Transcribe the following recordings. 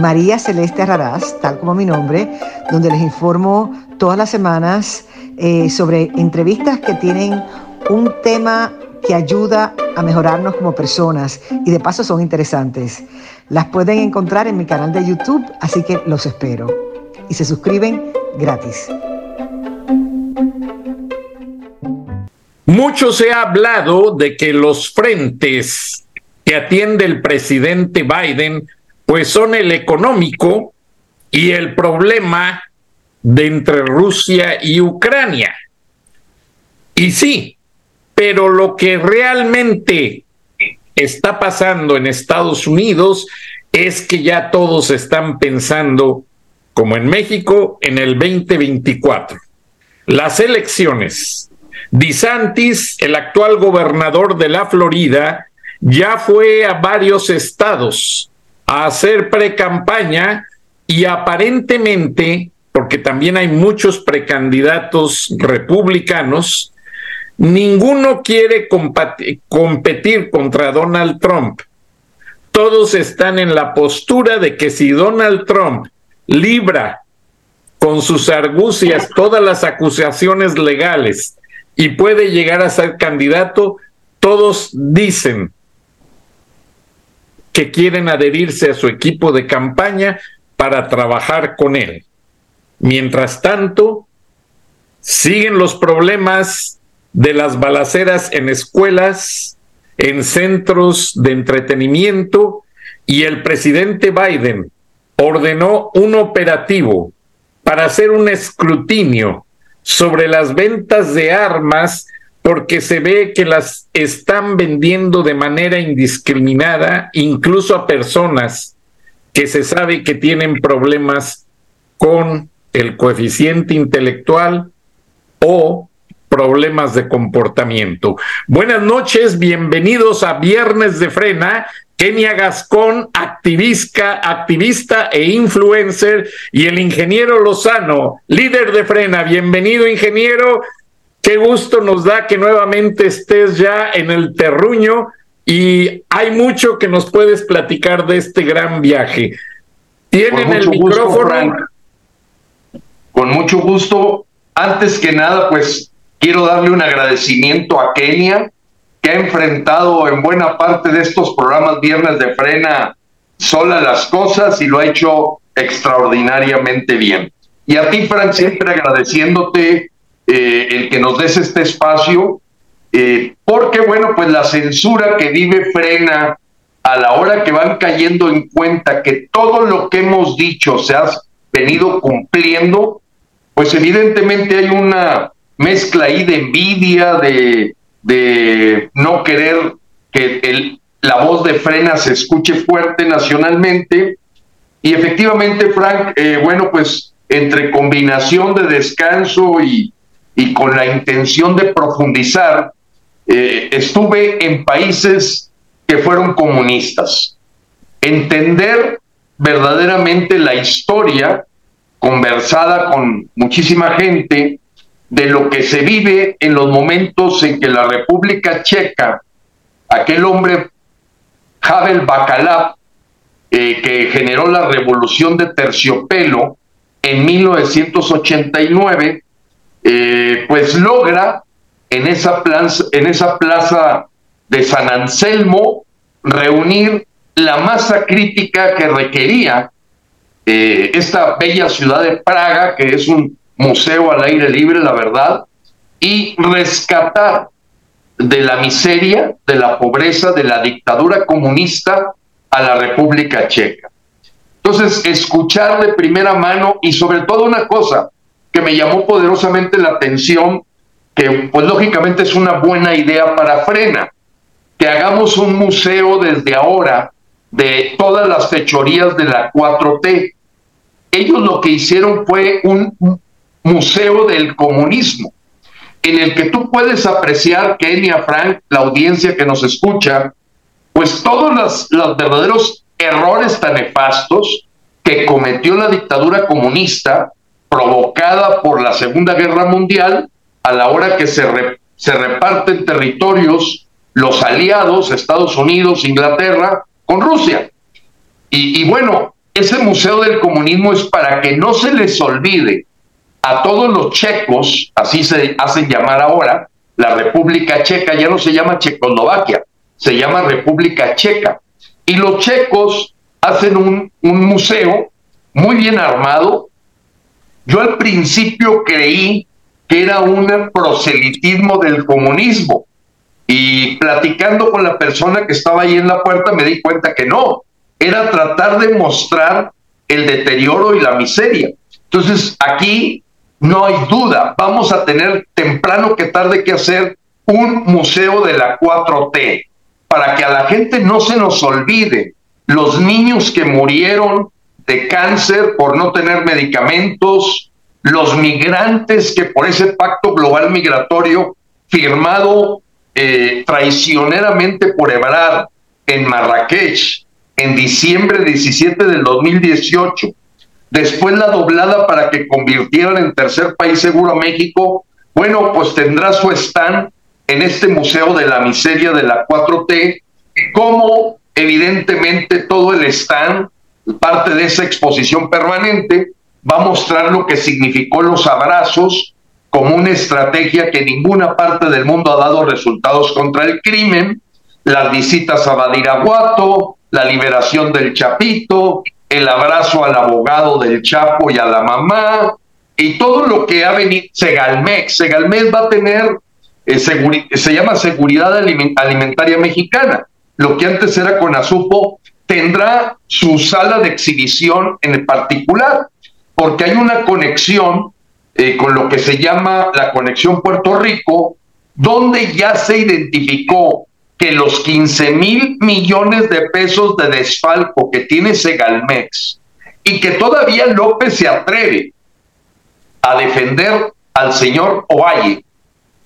María Celeste Raraz, tal como mi nombre, donde les informo todas las semanas eh, sobre entrevistas que tienen un tema que ayuda a mejorarnos como personas y de paso son interesantes. Las pueden encontrar en mi canal de YouTube, así que los espero. Y se suscriben gratis. Mucho se ha hablado de que los frentes que atiende el presidente Biden pues son el económico y el problema de entre Rusia y Ucrania. Y sí, pero lo que realmente está pasando en Estados Unidos es que ya todos están pensando, como en México, en el 2024. Las elecciones. DeSantis, el actual gobernador de la Florida, ya fue a varios estados a hacer pre-campaña y aparentemente, porque también hay muchos precandidatos republicanos, ninguno quiere competir contra Donald Trump. Todos están en la postura de que si Donald Trump libra con sus argucias todas las acusaciones legales y puede llegar a ser candidato, todos dicen que quieren adherirse a su equipo de campaña para trabajar con él. Mientras tanto, siguen los problemas de las balaceras en escuelas, en centros de entretenimiento y el presidente Biden ordenó un operativo para hacer un escrutinio sobre las ventas de armas porque se ve que las están vendiendo de manera indiscriminada, incluso a personas que se sabe que tienen problemas con el coeficiente intelectual o problemas de comportamiento. Buenas noches, bienvenidos a Viernes de Frena. Kenia Gascón, activista, activista e influencer, y el ingeniero Lozano, líder de Frena. Bienvenido, ingeniero. Qué gusto nos da que nuevamente estés ya en el terruño y hay mucho que nos puedes platicar de este gran viaje. Tienen el micrófono. Con mucho gusto. Antes que nada, pues quiero darle un agradecimiento a Kenia, que ha enfrentado en buena parte de estos programas Viernes de Frena sola las cosas y lo ha hecho extraordinariamente bien. Y a ti, Frank, siempre agradeciéndote eh, el que nos des este espacio, eh, porque bueno, pues la censura que vive frena a la hora que van cayendo en cuenta que todo lo que hemos dicho se ha venido cumpliendo, pues evidentemente hay una mezcla ahí de envidia, de, de no querer que el, la voz de frena se escuche fuerte nacionalmente. Y efectivamente, Frank, eh, bueno, pues entre combinación de descanso y, y con la intención de profundizar, eh, estuve en países que fueron comunistas. Entender verdaderamente la historia, conversada con muchísima gente, de lo que se vive en los momentos en que la República Checa, aquel hombre Havel Bacalab, eh, que generó la revolución de terciopelo en 1989, eh, pues logra en esa, plaza, en esa plaza de San Anselmo reunir la masa crítica que requería eh, esta bella ciudad de Praga, que es un museo al aire libre, la verdad, y rescatar de la miseria, de la pobreza, de la dictadura comunista a la República Checa. Entonces, escuchar de primera mano y sobre todo una cosa, que me llamó poderosamente la atención, que pues lógicamente es una buena idea para Frena, que hagamos un museo desde ahora de todas las fechorías de la 4T. ellos lo que hicieron fue un museo del comunismo, en el que tú puedes apreciar, Kenia, Frank, la audiencia que nos escucha, pues todos los, los verdaderos errores tan nefastos que cometió la dictadura comunista provocada por la Segunda Guerra Mundial a la hora que se, se reparten territorios los aliados, Estados Unidos, Inglaterra, con Rusia. Y, y bueno, ese Museo del Comunismo es para que no se les olvide a todos los checos, así se hacen llamar ahora, la República Checa ya no se llama Checoslovaquia, se llama República Checa. Y los checos hacen un, un museo muy bien armado. Yo al principio creí que era un proselitismo del comunismo. Y platicando con la persona que estaba ahí en la puerta me di cuenta que no, era tratar de mostrar el deterioro y la miseria. Entonces aquí no hay duda, vamos a tener temprano que tarde que hacer un museo de la 4T para que a la gente no se nos olvide los niños que murieron de cáncer por no tener medicamentos, los migrantes que por ese pacto global migratorio firmado eh, traicioneramente por Ebrard en Marrakech en diciembre 17 del 2018, después la doblada para que convirtieran en tercer país seguro a México, bueno, pues tendrá su stand en este Museo de la Miseria de la 4T, como evidentemente todo el stand parte de esa exposición permanente va a mostrar lo que significó los abrazos como una estrategia que ninguna parte del mundo ha dado resultados contra el crimen, las visitas a Badiraguato, la liberación del Chapito, el abrazo al abogado del Chapo y a la mamá, y todo lo que ha venido, Segalmex, Segalmex va a tener, eh, se llama Seguridad Alimentaria Mexicana, lo que antes era Conazupo, tendrá su sala de exhibición en particular, porque hay una conexión eh, con lo que se llama la conexión Puerto Rico, donde ya se identificó que los 15 mil millones de pesos de desfalco que tiene Segalmex y que todavía López se atreve a defender al señor Ovalle,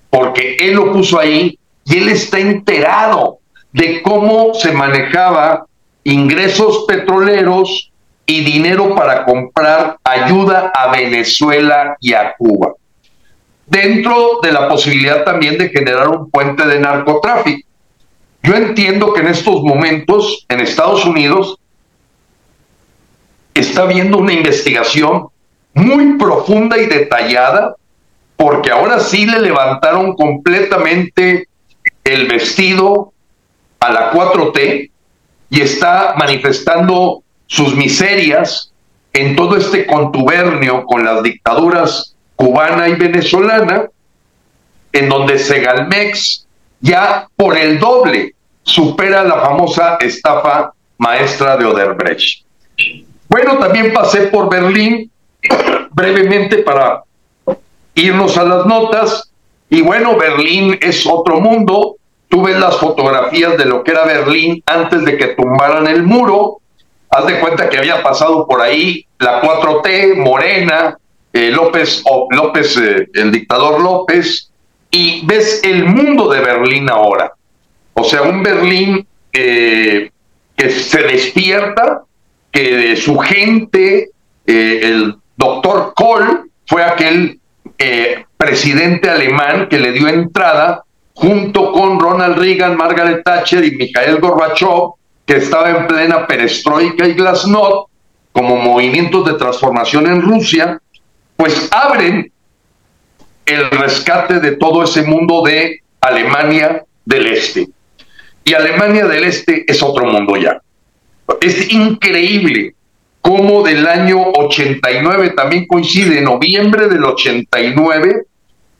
porque él lo puso ahí y él está enterado de cómo se manejaba ingresos petroleros y dinero para comprar ayuda a Venezuela y a Cuba. Dentro de la posibilidad también de generar un puente de narcotráfico. Yo entiendo que en estos momentos en Estados Unidos está habiendo una investigación muy profunda y detallada porque ahora sí le levantaron completamente el vestido a la 4T y está manifestando sus miserias en todo este contubernio con las dictaduras cubana y venezolana, en donde Segalmex ya por el doble supera la famosa estafa maestra de Oderbrecht. Bueno, también pasé por Berlín brevemente para irnos a las notas. Y bueno, Berlín es otro mundo, Tú ves las fotografías de lo que era Berlín antes de que tumbaran el muro. Haz de cuenta que había pasado por ahí la 4T, Morena, eh, López, López eh, el dictador López, y ves el mundo de Berlín ahora. O sea, un Berlín que se despierta, que su gente, eh, el doctor Kohl fue aquel presidente alemán que le dio entrada junto con Ronald Reagan, Margaret Thatcher y Mikhail Gorbachev, que estaba en plena perestroika y glasnost, como movimientos de transformación en Rusia, pues abren el rescate de todo ese mundo de Alemania del Este. Y Alemania del Este es otro mundo ya. Es increíble cómo del año 89, también coincide, noviembre del 89,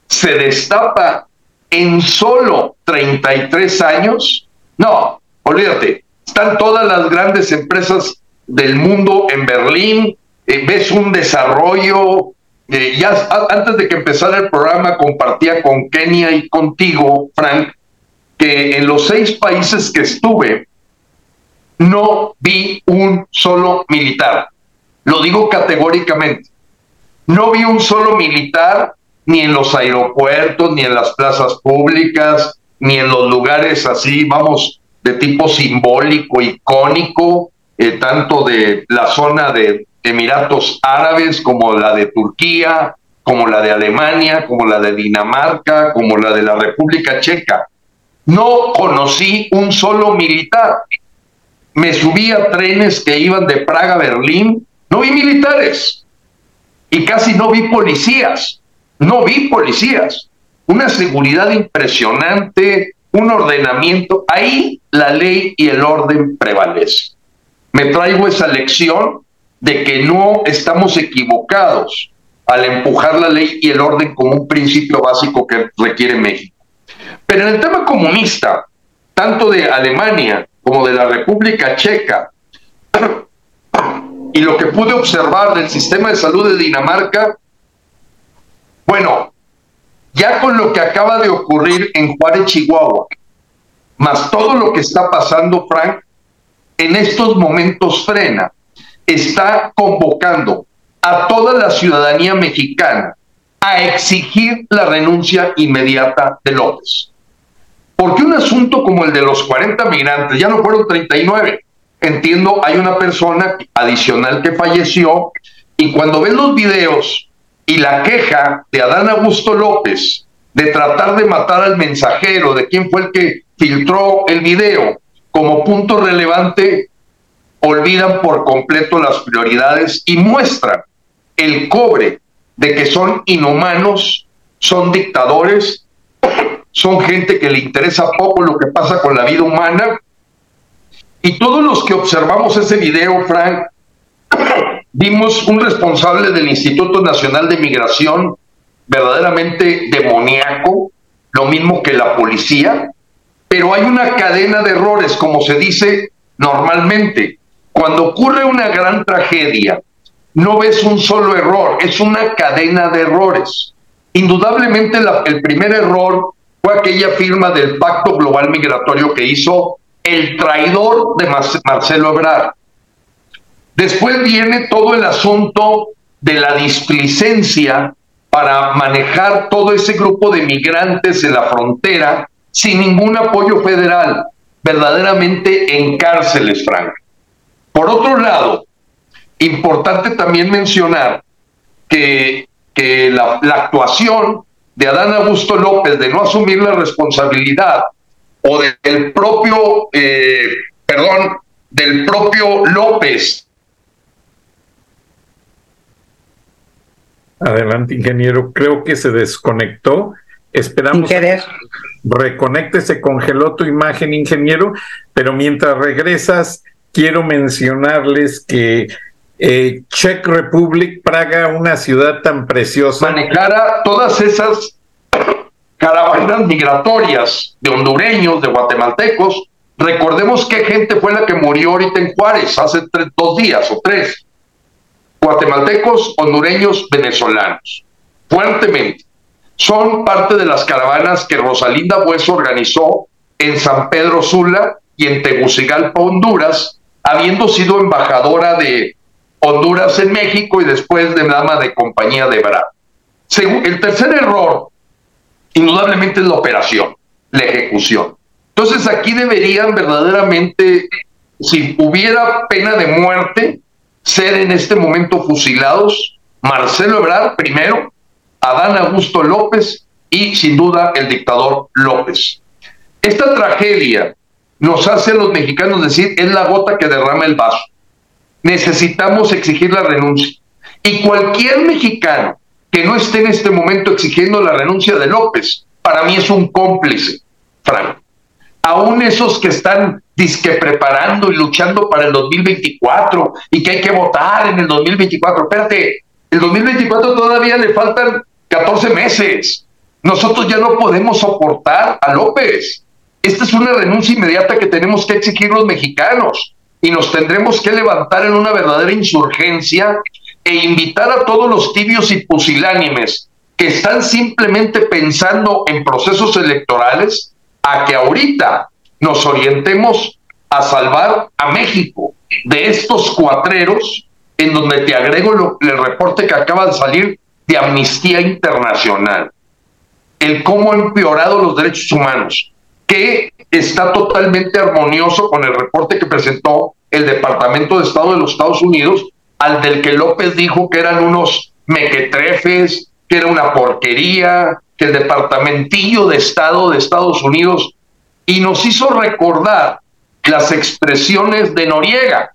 se destapa en solo 33 años, no, olvídate, están todas las grandes empresas del mundo en Berlín, eh, ves un desarrollo, eh, ya antes de que empezara el programa compartía con Kenia y contigo, Frank, que en los seis países que estuve, no vi un solo militar. lo digo categóricamente. No vi un solo militar ni en los aeropuertos, ni en las plazas públicas, ni en los lugares así, vamos, de tipo simbólico, icónico, eh, tanto de la zona de Emiratos Árabes como la de Turquía, como la de Alemania, como la de Dinamarca, como la de la República Checa. No conocí un solo militar. Me subí a trenes que iban de Praga a Berlín, no vi militares y casi no vi policías. No vi policías. Una seguridad impresionante, un ordenamiento. Ahí la ley y el orden prevalecen. Me traigo esa lección de que no estamos equivocados al empujar la ley y el orden como un principio básico que requiere México. Pero en el tema comunista, tanto de Alemania como de la República Checa, y lo que pude observar del sistema de salud de Dinamarca, bueno, ya con lo que acaba de ocurrir en Juárez, Chihuahua, más todo lo que está pasando, Frank, en estos momentos frena, está convocando a toda la ciudadanía mexicana a exigir la renuncia inmediata de López. Porque un asunto como el de los 40 migrantes, ya no fueron 39, entiendo, hay una persona adicional que falleció y cuando ven los videos y la queja de Adán Augusto López de tratar de matar al mensajero, de quién fue el que filtró el video, como punto relevante, olvidan por completo las prioridades y muestran el cobre de que son inhumanos, son dictadores, son gente que le interesa poco lo que pasa con la vida humana. Y todos los que observamos ese video, Frank, Vimos un responsable del Instituto Nacional de Migración verdaderamente demoníaco, lo mismo que la policía, pero hay una cadena de errores, como se dice normalmente. Cuando ocurre una gran tragedia, no ves un solo error, es una cadena de errores. Indudablemente el primer error fue aquella firma del Pacto Global Migratorio que hizo el traidor de Marcelo Ebrard. Después viene todo el asunto de la displicencia para manejar todo ese grupo de migrantes en la frontera sin ningún apoyo federal, verdaderamente en cárceles, Frank. Por otro lado, importante también mencionar que, que la, actuación de Adán Augusto López de no asumir la responsabilidad o del propio, eh, perdón, del propio López Adelante, ingeniero. Creo que se desconectó. Esperamos. querer. Reconecte, se congeló tu imagen, ingeniero. Pero mientras regresas, quiero mencionarles que eh, Czech Republic, Praga, una ciudad tan preciosa. Manejara todas esas caravanas migratorias de hondureños, de guatemaltecos. Recordemos qué gente fue la que murió ahorita en Juárez hace dos días o tres guatemaltecos, hondureños, venezolanos, fuertemente. Son parte de las caravanas que Rosalinda Bueso organizó en San Pedro Sula y en Tegucigalpa, Honduras, habiendo sido embajadora de Honduras en México y después de dama de compañía de Bra. El tercer error, indudablemente, es la operación, la ejecución. Entonces aquí deberían verdaderamente, si hubiera pena de muerte, ser en este momento fusilados Marcelo Ebrard primero, Adán Augusto López y sin duda el dictador López. Esta tragedia nos hace a los mexicanos decir es la gota que derrama el vaso. Necesitamos exigir la renuncia. Y cualquier mexicano que no esté en este momento exigiendo la renuncia de López, para mí es un cómplice, Frank aún esos que están disque preparando y luchando para el 2024 y que hay que votar en el 2024. Espérate, el 2024 todavía le faltan 14 meses. Nosotros ya no podemos soportar a López. Esta es una renuncia inmediata que tenemos que exigir los mexicanos y nos tendremos que levantar en una verdadera insurgencia e invitar a todos los tibios y pusilánimes que están simplemente pensando en procesos electorales a que ahorita nos orientemos a salvar a México de estos cuatreros en donde te agrego el reporte que acaba de salir de Amnistía Internacional. El cómo ha empeorado los derechos humanos, que está totalmente armonioso con el reporte que presentó el Departamento de Estado de los Estados Unidos, al del que López dijo que eran unos mequetrefes, que era una porquería, que el Departamentillo de Estado de Estados Unidos, y nos hizo recordar las expresiones de Noriega.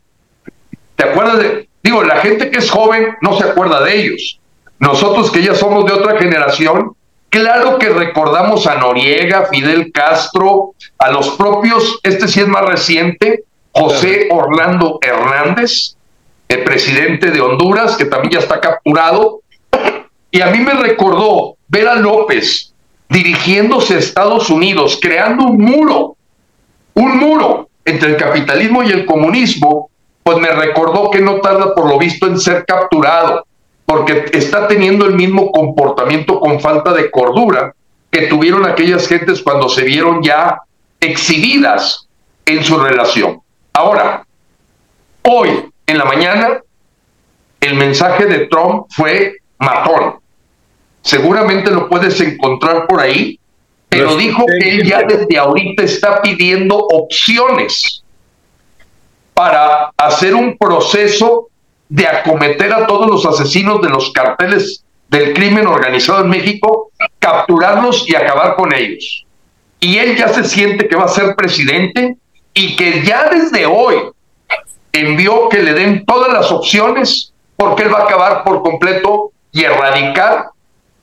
¿Te acuerdas de, digo, la gente que es joven no se acuerda de ellos. Nosotros que ya somos de otra generación, claro que recordamos a Noriega, Fidel Castro, a los propios, este sí es más reciente, José Orlando Hernández, el presidente de Honduras, que también ya está capturado. Y a mí me recordó ver a López dirigiéndose a Estados Unidos, creando un muro, un muro entre el capitalismo y el comunismo, pues me recordó que no tarda por lo visto en ser capturado, porque está teniendo el mismo comportamiento con falta de cordura que tuvieron aquellas gentes cuando se vieron ya exhibidas en su relación. Ahora, hoy en la mañana, el mensaje de Trump fue matón. Seguramente lo puedes encontrar por ahí, pero dijo que él ya desde ahorita está pidiendo opciones para hacer un proceso de acometer a todos los asesinos de los carteles del crimen organizado en México, capturarlos y acabar con ellos. Y él ya se siente que va a ser presidente y que ya desde hoy envió que le den todas las opciones porque él va a acabar por completo y erradicar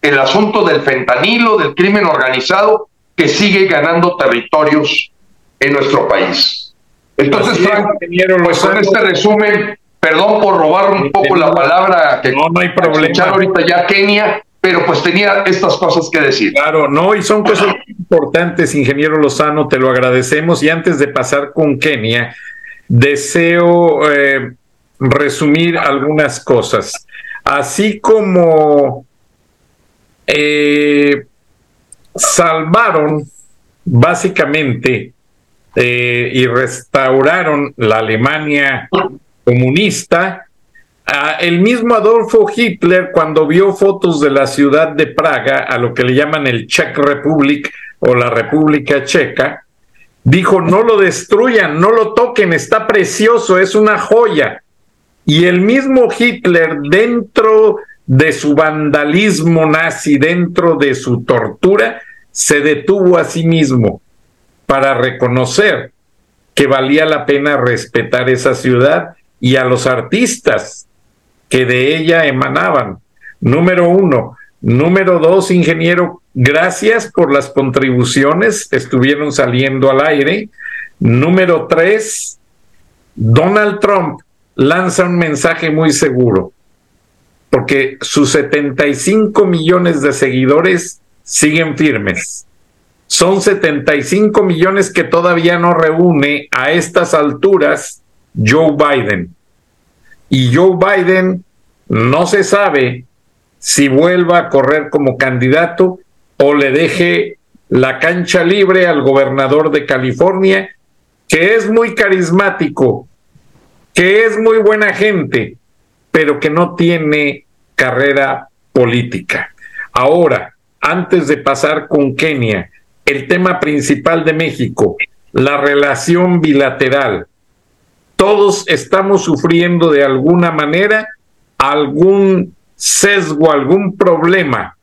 el asunto del fentanilo, del crimen organizado que sigue ganando territorios en nuestro país. Entonces, Frank, pues con este resumen, perdón por robar un poco la palabra que no, no hay problema. ahorita ya Kenia, pero pues tenía estas cosas que decir. Claro, no, y son cosas importantes, ingeniero Lozano, te lo agradecemos. Y antes de pasar con Kenia, deseo eh, resumir algunas cosas. Así como eh, salvaron básicamente eh, y restauraron la Alemania comunista, el mismo Adolfo Hitler, cuando vio fotos de la ciudad de Praga, a lo que le llaman el Czech Republic o la República Checa, dijo, no lo destruyan, no lo toquen, está precioso, es una joya. Y el mismo Hitler, dentro de su vandalismo nazi, dentro de su tortura, se detuvo a sí mismo para reconocer que valía la pena respetar esa ciudad y a los artistas que de ella emanaban. Número uno. Número dos, ingeniero, gracias por las contribuciones, estuvieron saliendo al aire. Número tres, Donald Trump lanza un mensaje muy seguro, porque sus 75 millones de seguidores siguen firmes. Son 75 millones que todavía no reúne a estas alturas Joe Biden. Y Joe Biden no se sabe si vuelva a correr como candidato o le deje la cancha libre al gobernador de California, que es muy carismático, que es muy buena gente, pero que no tiene carrera política. Ahora, antes de pasar con Kenia, el tema principal de México, la relación bilateral. Todos estamos sufriendo de alguna manera algún sesgo, algún problema,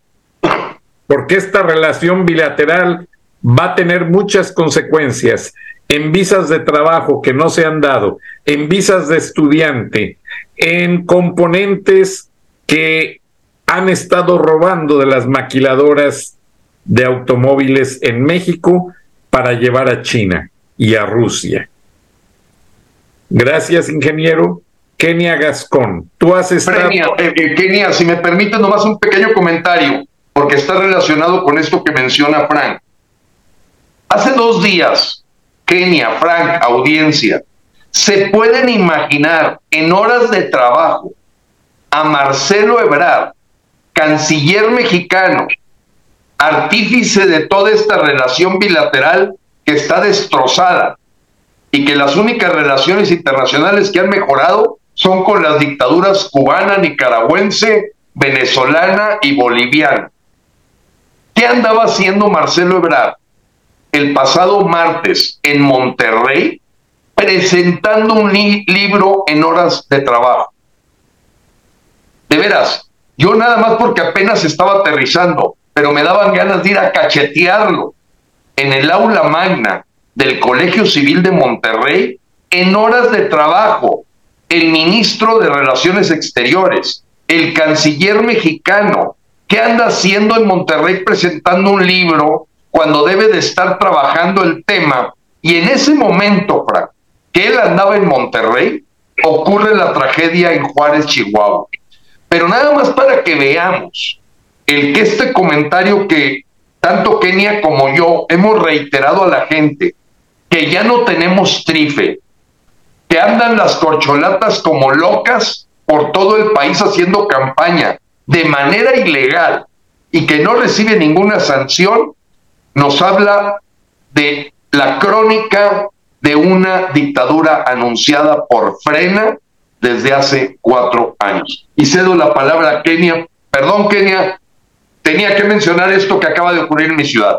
porque esta relación bilateral va a tener muchas consecuencias en visas de trabajo que no se han dado, en visas de estudiante, en componentes que han estado robando de las maquiladoras de automóviles en México para llevar a China y a Rusia. Gracias, ingeniero. Kenia Gascón, tú has estado... Kenia, eh, eh, Kenia, si me permite nomás un pequeño comentario, porque está relacionado con esto que menciona Frank. Hace dos días, Kenia, Frank, audiencia, se pueden imaginar en horas de trabajo a Marcelo Ebrard, canciller mexicano, artífice de toda esta relación bilateral que está destrozada y que las únicas relaciones internacionales que han mejorado son con las dictaduras cubana, nicaragüense, venezolana y boliviana. ¿Qué andaba haciendo Marcelo Ebrard el pasado martes en Monterrey presentando un libro en horas de trabajo? De veras, yo nada más porque apenas estaba aterrizando, pero me daban ganas de ir a cachetearlo en el aula magna del Colegio Civil de Monterrey en horas de trabajo. El ministro de Relaciones Exteriores, el canciller mexicano, ¿qué anda haciendo en Monterrey presentando un libro cuando debe de estar trabajando el tema? Y en ese momento, Frank, que él andaba en Monterrey, ocurre la tragedia en Juárez, Chihuahua. Pero nada más para que veamos el que este comentario que tanto Kenia como yo hemos reiterado a la gente, que ya no tenemos trife, que andan las corcholatas como locas por todo el país haciendo campaña de manera ilegal y que no recibe ninguna sanción, nos habla de la crónica de una dictadura anunciada por Frena desde hace cuatro años. Y cedo la palabra a Kenia. Perdón, Kenia, tenía que mencionar esto que acaba de ocurrir en mi ciudad.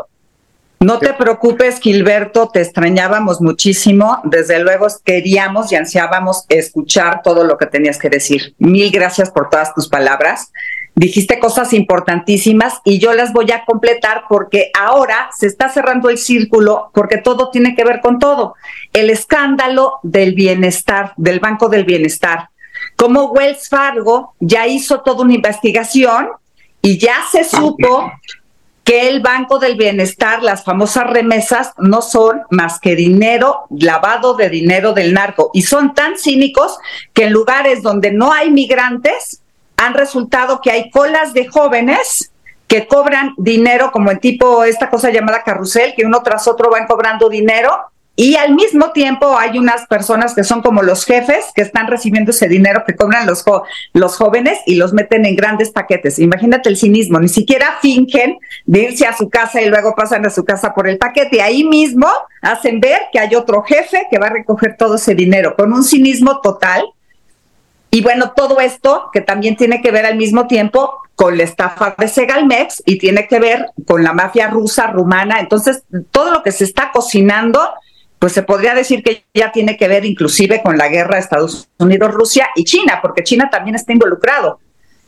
No te preocupes, Gilberto, te extrañábamos muchísimo. Desde luego queríamos y ansiábamos escuchar todo lo que tenías que decir. Mil gracias por todas tus palabras. Dijiste cosas importantísimas y yo las voy a completar porque ahora se está cerrando el círculo porque todo tiene que ver con todo. El escándalo del bienestar, del Banco del Bienestar. Como Wells Fargo ya hizo toda una investigación y ya se supo que el Banco del Bienestar, las famosas remesas, no son más que dinero, lavado de dinero del narco. Y son tan cínicos que en lugares donde no hay migrantes, han resultado que hay colas de jóvenes que cobran dinero como en tipo esta cosa llamada carrusel, que uno tras otro van cobrando dinero y al mismo tiempo hay unas personas que son como los jefes que están recibiendo ese dinero que cobran los, los jóvenes y los meten en grandes paquetes. Imagínate el cinismo, ni siquiera fingen de irse a su casa y luego pasan a su casa por el paquete. Ahí mismo hacen ver que hay otro jefe que va a recoger todo ese dinero con un cinismo total. Y bueno, todo esto que también tiene que ver al mismo tiempo con la estafa de Segalmex y tiene que ver con la mafia rusa, rumana. Entonces, todo lo que se está cocinando pues se podría decir que ya tiene que ver inclusive con la guerra de Estados Unidos, Rusia y China, porque China también está involucrado.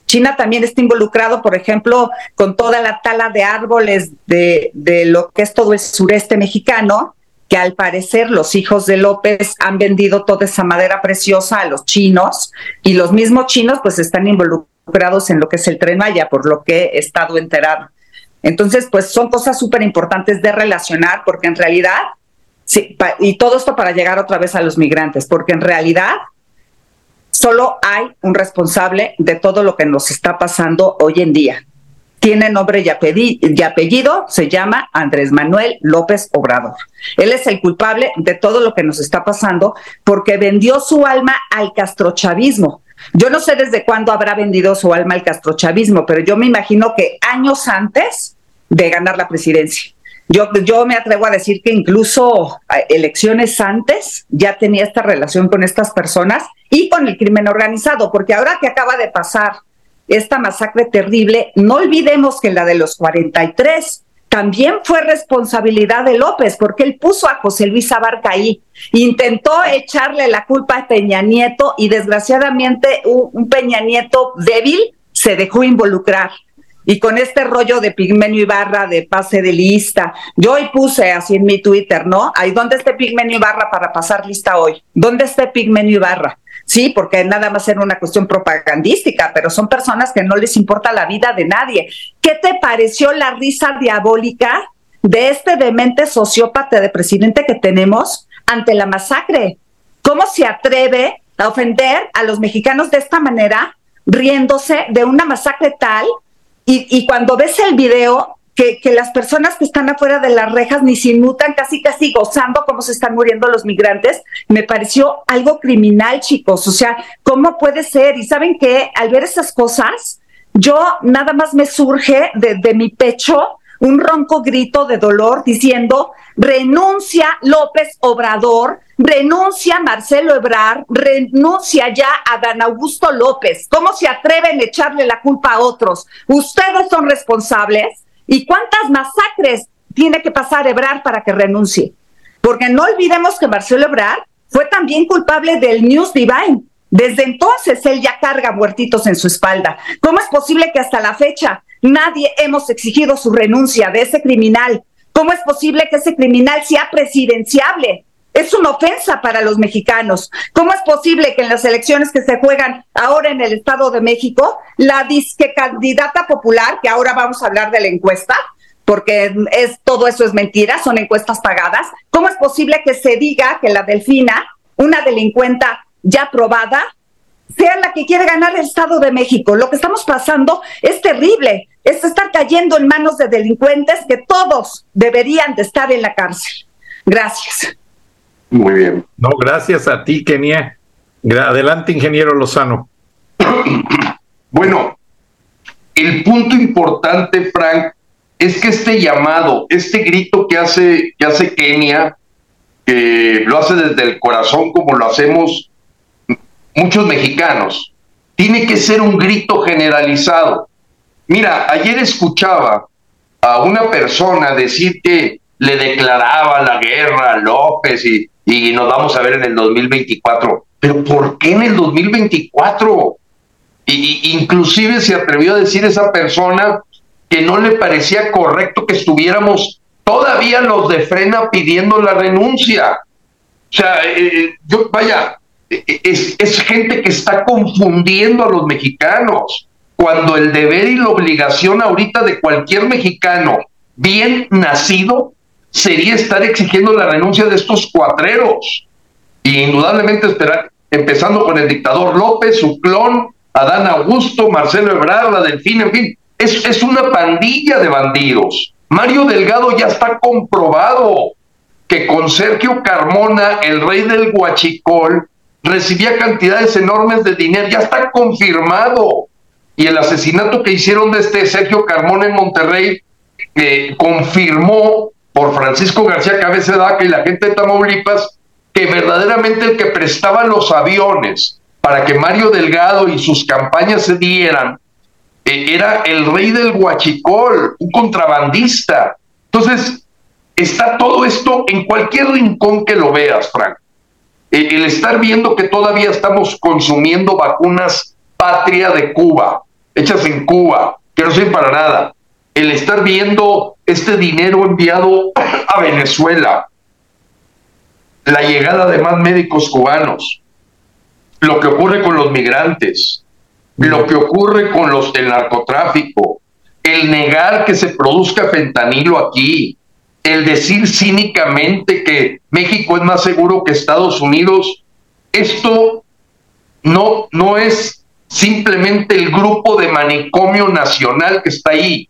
China también está involucrado, por ejemplo, con toda la tala de árboles de, de lo que es todo el sureste mexicano, que al parecer los hijos de López han vendido toda esa madera preciosa a los chinos y los mismos chinos pues están involucrados en lo que es el tren Maya, por lo que he estado enterado. Entonces, pues son cosas súper importantes de relacionar porque en realidad Sí, y todo esto para llegar otra vez a los migrantes, porque en realidad solo hay un responsable de todo lo que nos está pasando hoy en día. Tiene nombre y apellido, se llama Andrés Manuel López Obrador. Él es el culpable de todo lo que nos está pasando porque vendió su alma al castrochavismo. Yo no sé desde cuándo habrá vendido su alma al castrochavismo, pero yo me imagino que años antes de ganar la presidencia. Yo, yo me atrevo a decir que incluso elecciones antes ya tenía esta relación con estas personas y con el crimen organizado, porque ahora que acaba de pasar esta masacre terrible, no olvidemos que la de los 43 también fue responsabilidad de López, porque él puso a José Luis Abarca ahí, intentó echarle la culpa a Peña Nieto y desgraciadamente un Peña Nieto débil se dejó involucrar y con este rollo de Pigmenio Ibarra de pase de lista. Yo hoy puse así en mi Twitter, ¿no? Ahí, ¿dónde está Pigmenio Ibarra para pasar lista hoy? ¿Dónde está Pigmenio Ibarra? Sí, porque nada más era una cuestión propagandística, pero son personas que no les importa la vida de nadie. ¿Qué te pareció la risa diabólica de este demente sociópata de presidente que tenemos ante la masacre? ¿Cómo se atreve a ofender a los mexicanos de esta manera, riéndose de una masacre tal y, cuando ves el video, que, las personas que están afuera de las rejas ni se inmutan, casi casi gozando cómo se están muriendo los migrantes, me pareció algo criminal, chicos. O sea, ¿cómo puede ser? Y saben que al ver esas cosas, yo nada más me surge de, de mi pecho un ronco grito de dolor diciendo, renuncia López Obrador, renuncia Marcelo Ebrard, renuncia ya a Dan Augusto López. ¿Cómo se atreven a echarle la culpa a otros? Ustedes son responsables. ¿Y cuántas masacres tiene que pasar Ebrard para que renuncie? Porque no olvidemos que Marcelo Ebrard fue también culpable del News Divine. Desde entonces él ya carga muertitos en su espalda. ¿Cómo es posible que hasta la fecha nadie hemos exigido su renuncia de ese criminal? ¿Cómo es posible que ese criminal sea presidenciable? Es una ofensa para los mexicanos. ¿Cómo es posible que en las elecciones que se juegan ahora en el Estado de México, la disque candidata popular, que ahora vamos a hablar de la encuesta, porque es todo eso es mentira, son encuestas pagadas. ¿Cómo es posible que se diga que la Delfina, una delincuenta ya probada, sea la que quiere ganar el Estado de México? Lo que estamos pasando es terrible, es estar cayendo en manos de delincuentes que todos deberían de estar en la cárcel. Gracias. Muy bien. No, gracias a ti, Kenia. Adelante, ingeniero Lozano. Bueno, el punto importante, Frank, es que este llamado, este grito que hace, que hace Kenia, que lo hace desde el corazón como lo hacemos muchos mexicanos, tiene que ser un grito generalizado. Mira, ayer escuchaba a una persona decir que le declaraba la guerra a López y, y nos vamos a ver en el 2024. Pero ¿por qué en el 2024? Y, inclusive se atrevió a decir esa persona que no le parecía correcto que estuviéramos todavía los de frena pidiendo la renuncia. O sea, eh, eh, yo, vaya, eh, es, es gente que está confundiendo a los mexicanos, cuando el deber y la obligación ahorita de cualquier mexicano bien nacido sería estar exigiendo la renuncia de estos cuatreros. Y indudablemente esperar, empezando con el dictador López, su clon, Adán Augusto, Marcelo Ebrard, la Delfín, en fin, es, es una pandilla de bandidos. Mario Delgado ya está comprobado que con Sergio Carmona, el rey del Huachicol, recibía cantidades enormes de dinero, ya está confirmado. Y el asesinato que hicieron de este Sergio Carmona en Monterrey eh, confirmó por Francisco García Cabeza y la gente de Tamaulipas que verdaderamente el que prestaba los aviones para que Mario Delgado y sus campañas se dieran eh, era el rey del Huachicol, un contrabandista. Entonces, está todo esto en cualquier rincón que lo veas, Frank. Eh, el estar viendo que todavía estamos consumiendo vacunas patria de Cuba, hechas en Cuba, que no sirven para nada. El estar viendo este dinero enviado a Venezuela, la llegada de más médicos cubanos, lo que ocurre con los migrantes, lo que ocurre con los el narcotráfico, el negar que se produzca fentanilo aquí, el decir cínicamente que México es más seguro que Estados Unidos, esto no, no es simplemente el grupo de manicomio nacional que está ahí,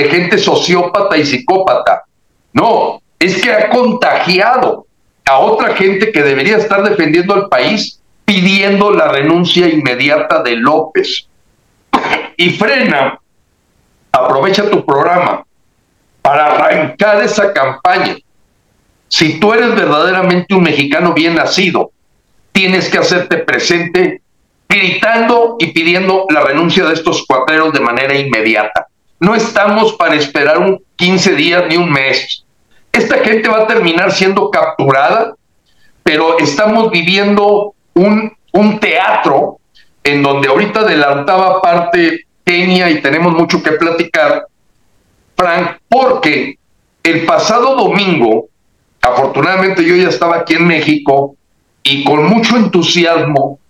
de gente sociópata y psicópata. No, es que ha contagiado a otra gente que debería estar defendiendo al país pidiendo la renuncia inmediata de López. Y frena, aprovecha tu programa para arrancar esa campaña. Si tú eres verdaderamente un mexicano bien nacido, tienes que hacerte presente gritando y pidiendo la renuncia de estos cuatreros de manera inmediata. No estamos para esperar un 15 días ni un mes. Esta gente va a terminar siendo capturada, pero estamos viviendo un, un teatro en donde ahorita adelantaba parte Kenia y tenemos mucho que platicar, Frank, porque el pasado domingo, afortunadamente yo ya estaba aquí en México y con mucho entusiasmo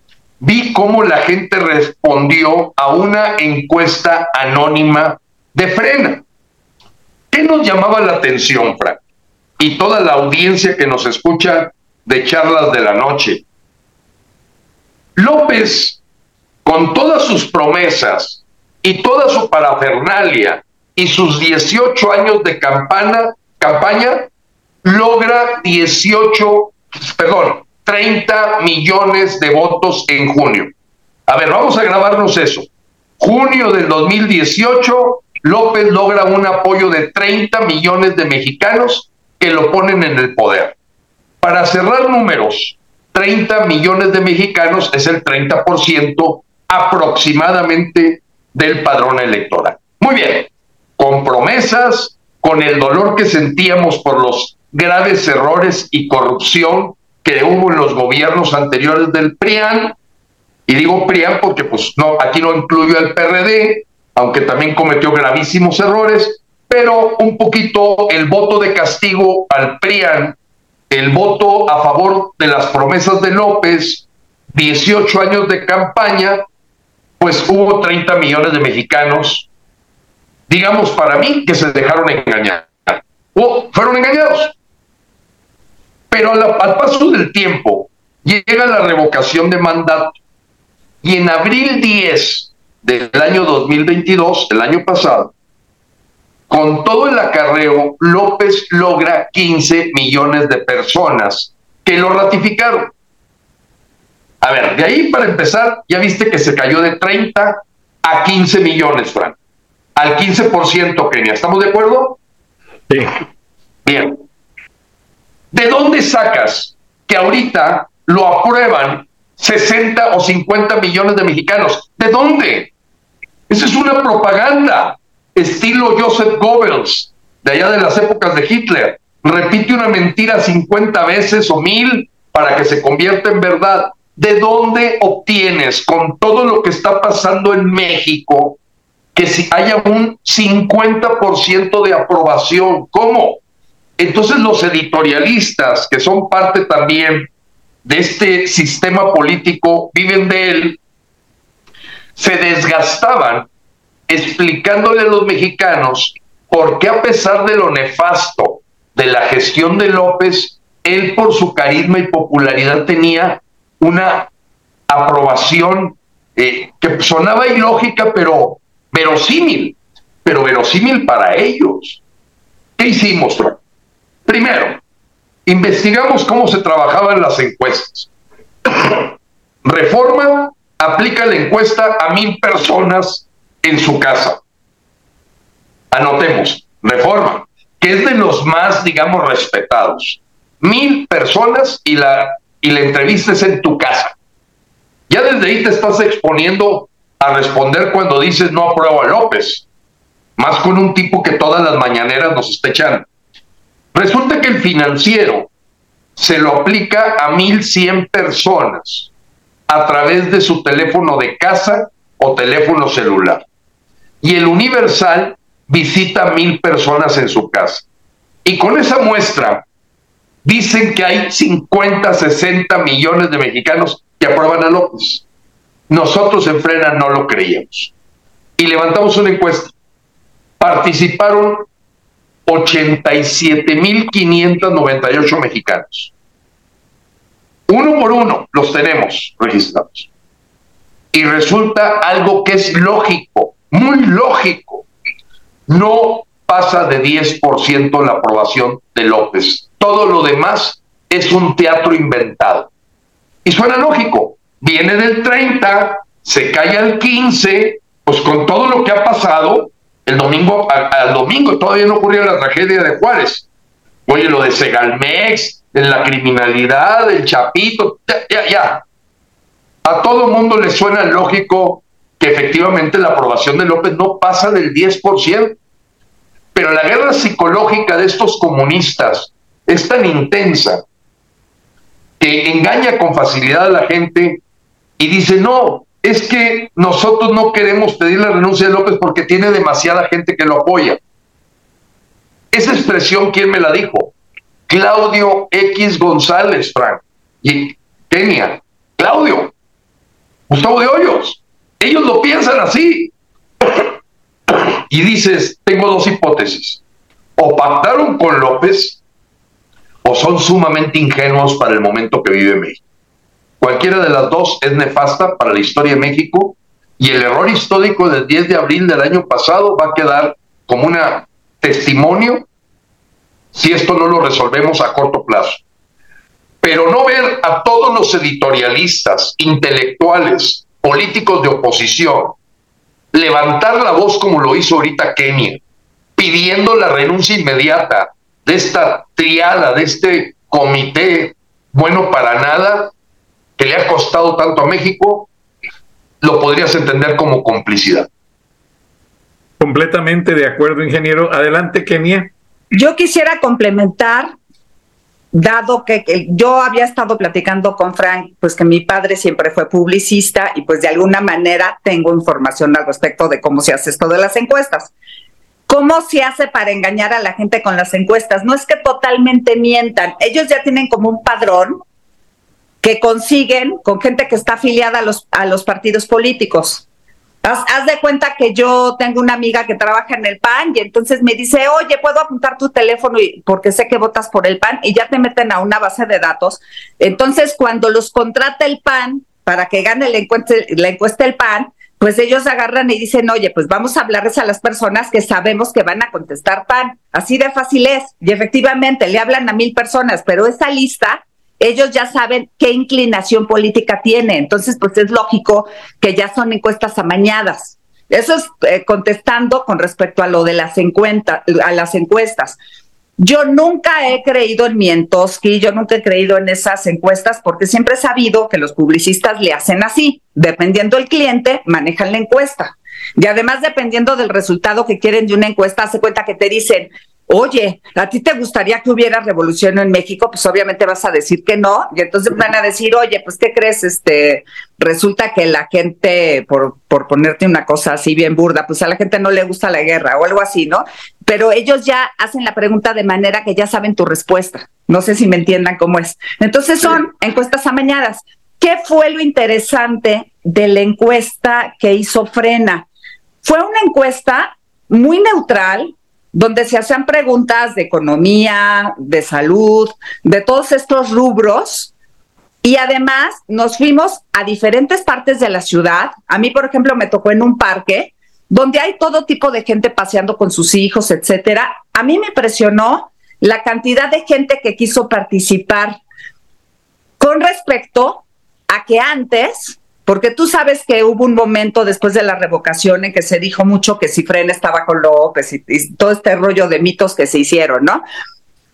vi cómo la gente respondió a una encuesta anónima de frena. ¿Qué nos llamaba la atención, Frank? Y toda la audiencia que nos escucha de charlas de la noche. López, con todas sus promesas y toda su parafernalia y sus 18 años de campana, campaña, logra 18, perdón, 30 millones de votos en junio. A ver, vamos a grabarnos eso. Junio del 2018, López logra un apoyo de 30 millones de mexicanos que lo ponen en el poder. Para cerrar números, 30 millones de mexicanos es el 30% aproximadamente del padrón electoral. Muy bien, con promesas, con el dolor que sentíamos por los graves errores y corrupción que hubo en los gobiernos anteriores del PRIAN, y digo PRIAN porque pues no, aquí no incluyo al PRD, aunque también cometió gravísimos errores, pero un poquito el voto de castigo al PRIAN, el voto a favor de las promesas de López, 18 años de campaña, pues hubo 30 millones de mexicanos, digamos para mí, que se dejaron engañar. O fueron engañados. Pero al paso del tiempo, llega la revocación de mandato y en abril 10 del año 2022, el año pasado, con todo el acarreo, López logra 15 millones de personas que lo ratificaron. A ver, de ahí para empezar, ya viste que se cayó de 30 a 15 millones, Frank. Al 15%, Kenia. ¿Estamos de acuerdo? Sí. Bien. ¿De dónde sacas que ahorita lo aprueban 60 o 50 millones de mexicanos. ¿De dónde? Esa es una propaganda, estilo Joseph Goebbels, de allá de las épocas de Hitler. Repite una mentira 50 veces o mil para que se convierta en verdad. ¿De dónde obtienes con todo lo que está pasando en México que si haya un 50% de aprobación? ¿Cómo? Entonces los editorialistas, que son parte también de este sistema político, viven de él, se desgastaban explicándole a los mexicanos por qué a pesar de lo nefasto de la gestión de López, él por su carisma y popularidad tenía una aprobación eh, que sonaba ilógica, pero verosímil, pero verosímil para ellos. ¿Qué hicimos, Primero, Investigamos cómo se trabajaban las encuestas. Reforma aplica la encuesta a mil personas en su casa. Anotemos, reforma, que es de los más, digamos, respetados. Mil personas y la, y la entrevista es en tu casa. Ya desde ahí te estás exponiendo a responder cuando dices no apruebo a López. Más con un tipo que todas las mañaneras nos está. Resulta que el financiero se lo aplica a 1.100 personas a través de su teléfono de casa o teléfono celular. Y el Universal visita a mil personas en su casa. Y con esa muestra dicen que hay 50, 60 millones de mexicanos que aprueban a López. Nosotros en Frena no lo creíamos. Y levantamos una encuesta. Participaron 87.598 mexicanos. Uno por uno los tenemos registrados. Y resulta algo que es lógico, muy lógico. No pasa de 10% la aprobación de López. Todo lo demás es un teatro inventado. Y suena lógico. Viene del 30, se cae al 15, pues con todo lo que ha pasado, el domingo, al, domingo todavía no ocurrió la tragedia de Juárez. Oye, lo de Segalmex, de la criminalidad, del Chapito, ya, ya. A todo mundo le suena lógico que efectivamente la aprobación de López no pasa del 10%. Pero la guerra psicológica de estos comunistas es tan intensa que engaña con facilidad a la gente y dice, no, es que nosotros no queremos pedir la renuncia de López porque tiene demasiada gente que lo apoya. Esa expresión, ¿quién me la dijo? Claudio X González, Frank. Y Kenia, Claudio, Gustavo de Hoyos. Ellos lo piensan así. y dices, tengo dos hipótesis. O pactaron con López o son sumamente ingenuos para el momento que vive México. Cualquiera de las dos es nefasta para la historia de México y el error histórico del 10 de abril del año pasado va a quedar como un testimonio si esto no lo resolvemos a corto plazo. Pero no ver a todos los editorialistas, intelectuales, políticos de oposición, levantar la voz como lo hizo ahorita Kenia, pidiendo la renuncia inmediata de esta triada, de este comité bueno para nada, que le ha costado tanto a México, lo podrías entender como complicidad. Completamente de acuerdo, ingeniero. Adelante, Kenia. Yo quisiera complementar, dado que, yo había estado platicando con Frank, pues que mi padre siempre fue publicista y pues de alguna manera tengo información al respecto de cómo se hace esto de las encuestas. ¿Cómo se hace para engañar a la gente con las encuestas? No es que totalmente mientan, ellos ya tienen como un padrón que consiguen con gente que está afiliada a los, a los partidos políticos. Haz, de cuenta que yo tengo una amiga que trabaja en el PAN y entonces me dice, oye, ¿puedo apuntar tu teléfono? Porque sé que votas por el PAN y ya te meten a una base de datos. Entonces, cuando los contrata el PAN para que gane la encuesta, la encuesta el PAN, pues ellos agarran y dicen, oye, pues vamos a hablarles a las personas que sabemos que van a contestar PAN. Así de fácil es. Y efectivamente, le hablan a mil personas, pero esa lista ellos ya saben qué inclinación política tiene. Entonces, pues es lógico que ya son encuestas amañadas. Eso es eh, contestando con respecto a lo de las, a las encuestas. Yo nunca he creído en Mientoski, yo nunca he creído en esas encuestas porque siempre he sabido que los publicistas le hacen así. Dependiendo del cliente, manejan la encuesta. Y además, dependiendo del resultado que quieren de una encuesta, hace cuenta que te dicen, oye, ¿a ti te gustaría que hubiera revolución en México? Pues obviamente vas a decir que no, y entonces van a decir, oye, pues ¿qué crees? Este, resulta que la gente, por, por ponerte una cosa así bien burda, pues a la gente no le gusta la guerra o algo así, ¿no? Pero ellos ya hacen la pregunta de manera que ya saben tu respuesta. No sé si me entiendan cómo es. Entonces son encuestas amañadas. ¿Qué fue lo interesante de la encuesta que hizo Frena? Fue una encuesta muy neutral, donde se hacían preguntas de economía, de salud, de todos estos rubros. Y además nos fuimos a diferentes partes de la ciudad. A mí, por ejemplo, me tocó en un parque donde hay todo tipo de gente paseando con sus hijos, etcétera. A mí me impresionó la cantidad de gente que quiso participar con respecto a que antes porque tú sabes que hubo un momento después de la revocación en que se dijo mucho que si Frena estaba con López y, todo este rollo de mitos que se hicieron, ¿no?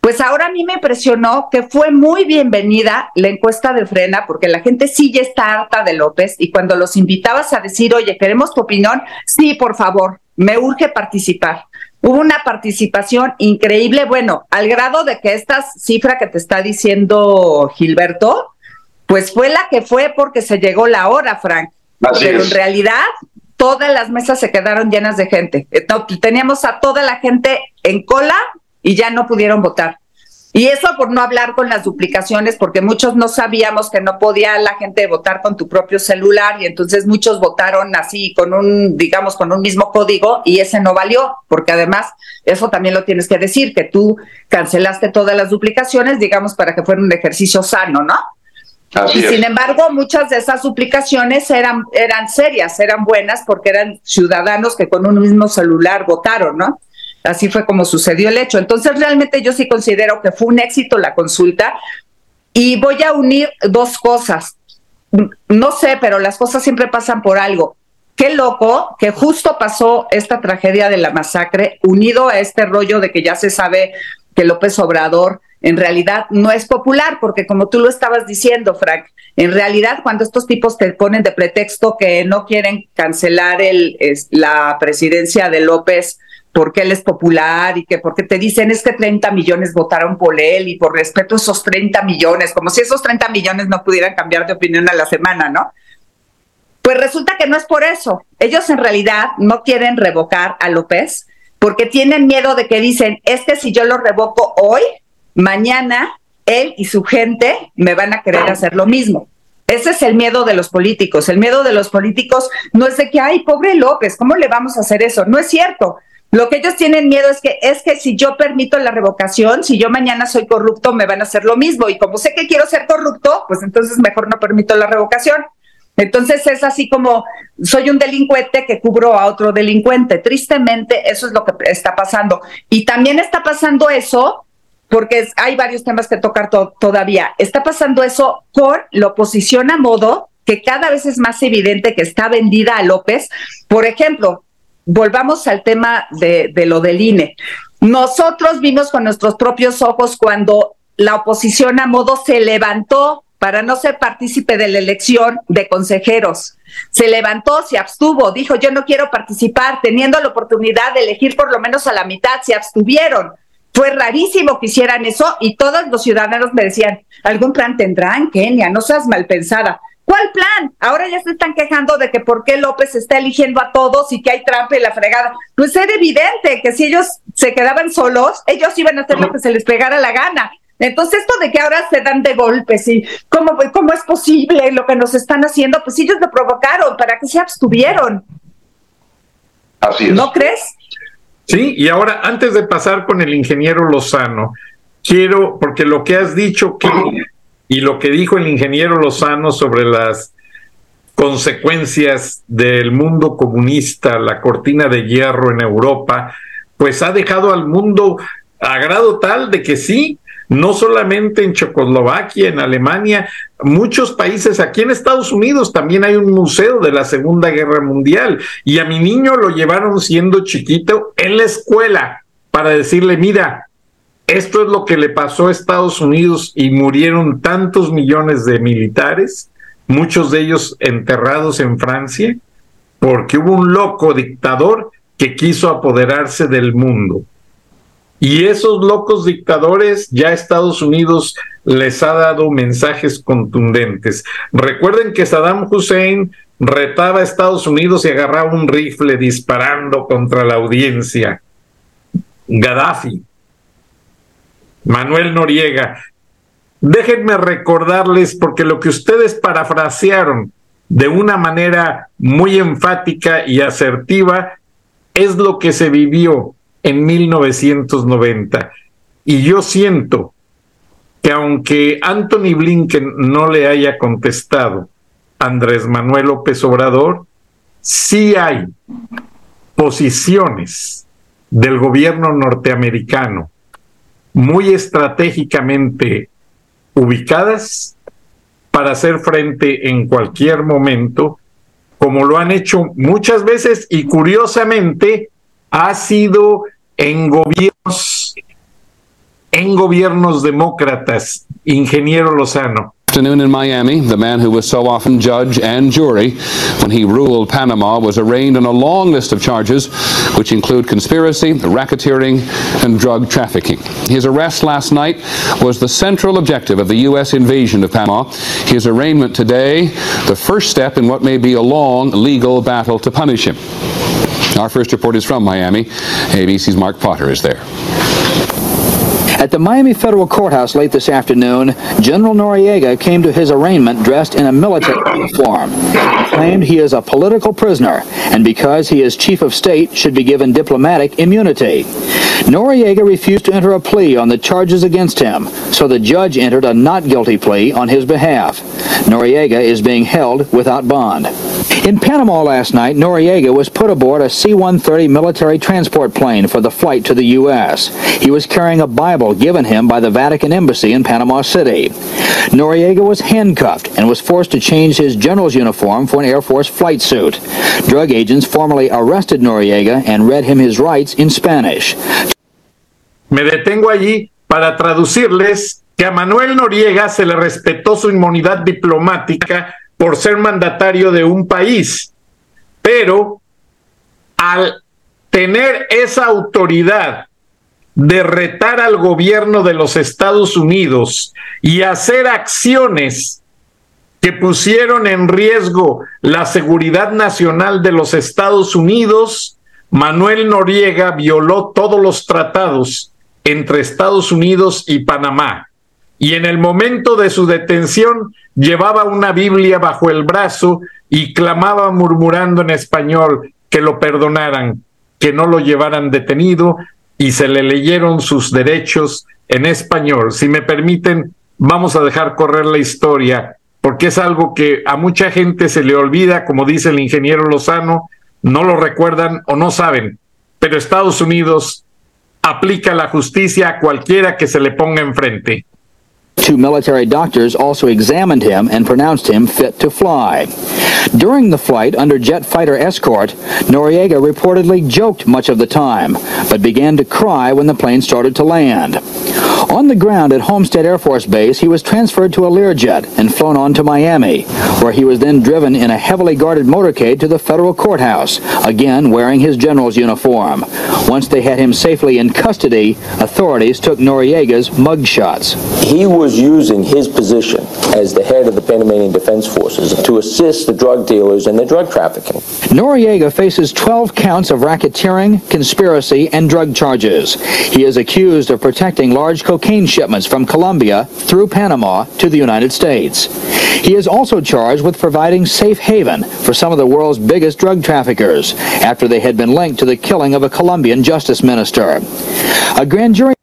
Pues ahora a mí me impresionó que fue muy bienvenida la encuesta de Frena, porque la gente sí ya está harta de López y cuando los invitabas a decir, oye, queremos tu opinión, sí, por favor, me urge participar. Hubo una participación increíble, bueno, al grado de que esta cifra que te está diciendo Gilberto, pues fue la que fue porque se llegó la hora, Frank. Pero en realidad todas las mesas se quedaron llenas de gente. Eh, teníamos a toda la gente en cola y ya no pudieron votar. Y eso por no hablar con las duplicaciones, porque muchos no sabíamos que no podía la gente votar con tu propio celular y entonces muchos votaron así con un, digamos, con un mismo código y ese no valió, porque además eso también lo tienes que decir, que tú cancelaste todas las duplicaciones, digamos, para que fuera un ejercicio sano, ¿no? Y sin embargo, muchas de esas suplicaciones eran, eran serias, eran buenas porque eran ciudadanos que con un mismo celular votaron, ¿no? Así fue como sucedió el hecho. Entonces, realmente yo sí considero que fue un éxito la consulta y voy a unir dos cosas. No sé, pero las cosas siempre pasan por algo. Qué loco que justo pasó esta tragedia de la masacre, unido a este rollo de que ya se sabe que López Obrador en realidad no es popular, porque como tú lo estabas diciendo, Frank, en realidad cuando estos tipos te ponen de pretexto que no quieren cancelar el, la presidencia de López porque él es popular y que porque te dicen es que 30 millones votaron por él y por respeto a esos 30 millones, como si esos 30 millones no pudieran cambiar de opinión a la semana, ¿no? Pues resulta que no es por eso. Ellos en realidad no quieren revocar a López porque tienen miedo de que dicen, es que si yo lo revoco hoy, mañana él y su gente me van a querer hacer lo mismo. Ese es el miedo de los políticos. El miedo de los políticos no es de que, ay, pobre López, ¿cómo le vamos a hacer eso? No es cierto. Lo que ellos tienen miedo es que es que si yo permito la revocación, si yo mañana soy corrupto, me van a hacer lo mismo. Y como sé que quiero ser corrupto, pues entonces mejor no permito la revocación. Entonces es así como soy un delincuente que cubro a otro delincuente. Tristemente, eso es lo que está pasando. Y también está pasando eso porque hay varios temas que tocar todavía. Está pasando eso con la oposición a modo, que cada vez es más evidente que está vendida a López. Por ejemplo, volvamos al tema de, de lo del INE. Nosotros vimos con nuestros propios ojos cuando la oposición a modo se levantó para no ser partícipe de la elección de consejeros. Se levantó, se abstuvo, dijo yo no quiero participar, teniendo la oportunidad de elegir por lo menos a la mitad, se abstuvieron. Fue rarísimo que hicieran eso y todos los ciudadanos me decían, algún plan tendrán, Kenia, no seas mal pensada. ¿Cuál plan? Ahora ya se están quejando de que por qué López está eligiendo a todos y que hay trampa y la fregada. Pues era evidente que si ellos se quedaban solos, ellos iban a hacer lo que se les pegara la gana. Entonces, esto de que ahora se dan de golpes y cómo, cómo es posible lo que nos están haciendo, pues ellos lo provocaron, ¿para que se abstuvieron? Así es. ¿No crees? Sí, y ahora, antes de pasar con el ingeniero Lozano, quiero, porque lo que has dicho y lo que dijo el ingeniero Lozano sobre las consecuencias del mundo comunista, la cortina de hierro en Europa, pues ha dejado al mundo a grado tal de que sí, no solamente en Checoslovaquia, en Alemania, muchos países, aquí en Estados Unidos también hay un museo de la Segunda Guerra Mundial y a mi niño lo llevaron siendo chiquito en la escuela para decirle, mira, esto es lo que le pasó a Estados Unidos y murieron tantos millones de militares, muchos de ellos enterrados en Francia, porque hubo un loco dictador que quiso apoderarse del mundo. Y esos locos dictadores ya Estados Unidos les ha dado mensajes contundentes. Recuerden que Saddam Hussein retaba a Estados Unidos y agarraba un rifle disparando contra la audiencia. Gaddafi, Manuel Noriega. Déjenme recordarles, porque lo que ustedes parafrasearon de una manera muy enfática y asertiva es lo que se vivió en 1990. Y yo siento que aunque Anthony Blinken no le haya contestado Andrés Manuel López Obrador, sí hay posiciones del gobierno norteamericano muy estratégicamente ubicadas para hacer frente en cualquier momento, como lo han hecho muchas veces y curiosamente ha sido en gobiernos, en gobiernos demócratas, ingeniero Lozano. Afternoon in Miami, the man who was so often judge and jury when he ruled Panama was arraigned on a long list of charges, which include conspiracy, racketeering, and drug trafficking. His arrest last night was the central objective of the U.S. invasion of Panama. His arraignment today, the first step in what may be a long legal battle to punish him. Our first report is from Miami. ABC's Mark Potter is there. At the Miami Federal Courthouse late this afternoon, General Noriega came to his arraignment dressed in a military uniform. He claimed he is a political prisoner, and because he is chief of state, should be given diplomatic immunity. Noriega refused to enter a plea on the charges against him, so the judge entered a not guilty plea on his behalf. Noriega is being held without bond. In Panama last night, Noriega was put aboard a C-130 military transport plane for the flight to the U.S. He was carrying a Bible given him by the Vatican Embassy in Panama City. Noriega was handcuffed and was forced to change his general's uniform for an Air Force flight suit. Drug agents formally arrested Noriega and read him his rights in Spanish. Me detengo allí para traducirles que a Manuel Noriega se le respetó su inmunidad diplomática por ser mandatario de un país, pero al tener esa autoridad de retar al gobierno de los Estados Unidos y hacer acciones que pusieron en riesgo la seguridad nacional de los Estados Unidos, Manuel Noriega violó todos los tratados entre Estados Unidos y Panamá. Y en el momento de su detención llevaba una Biblia bajo el brazo y clamaba murmurando en español que lo perdonaran, que no lo llevaran detenido y se le leyeron sus derechos en español. Si me permiten, vamos a dejar correr la historia, porque es algo que a mucha gente se le olvida, como dice el ingeniero Lozano, no lo recuerdan o no saben, pero Estados Unidos aplica la justicia a cualquiera que se le ponga enfrente. Two military doctors also examined him and pronounced him fit to fly. During the flight under jet fighter escort, Noriega reportedly joked much of the time, but began to cry when the plane started to land. On the ground at Homestead Air Force Base, he was transferred to a Learjet and flown on to Miami, where he was then driven in a heavily guarded motorcade to the federal courthouse, again wearing his general's uniform. Once they had him safely in custody, authorities took Noriega's mugshots. He was using his position as the head of the Panamanian Defense Forces to assist the drug dealers in their drug trafficking. Noriega faces 12 counts of racketeering, conspiracy, and drug charges. He is accused of protecting large cocaine shipments from Colombia through Panama to the United States. He is also charged with providing safe haven for some of the world's biggest drug traffickers after they had been linked to the killing of a Colombian justice minister. A grand jury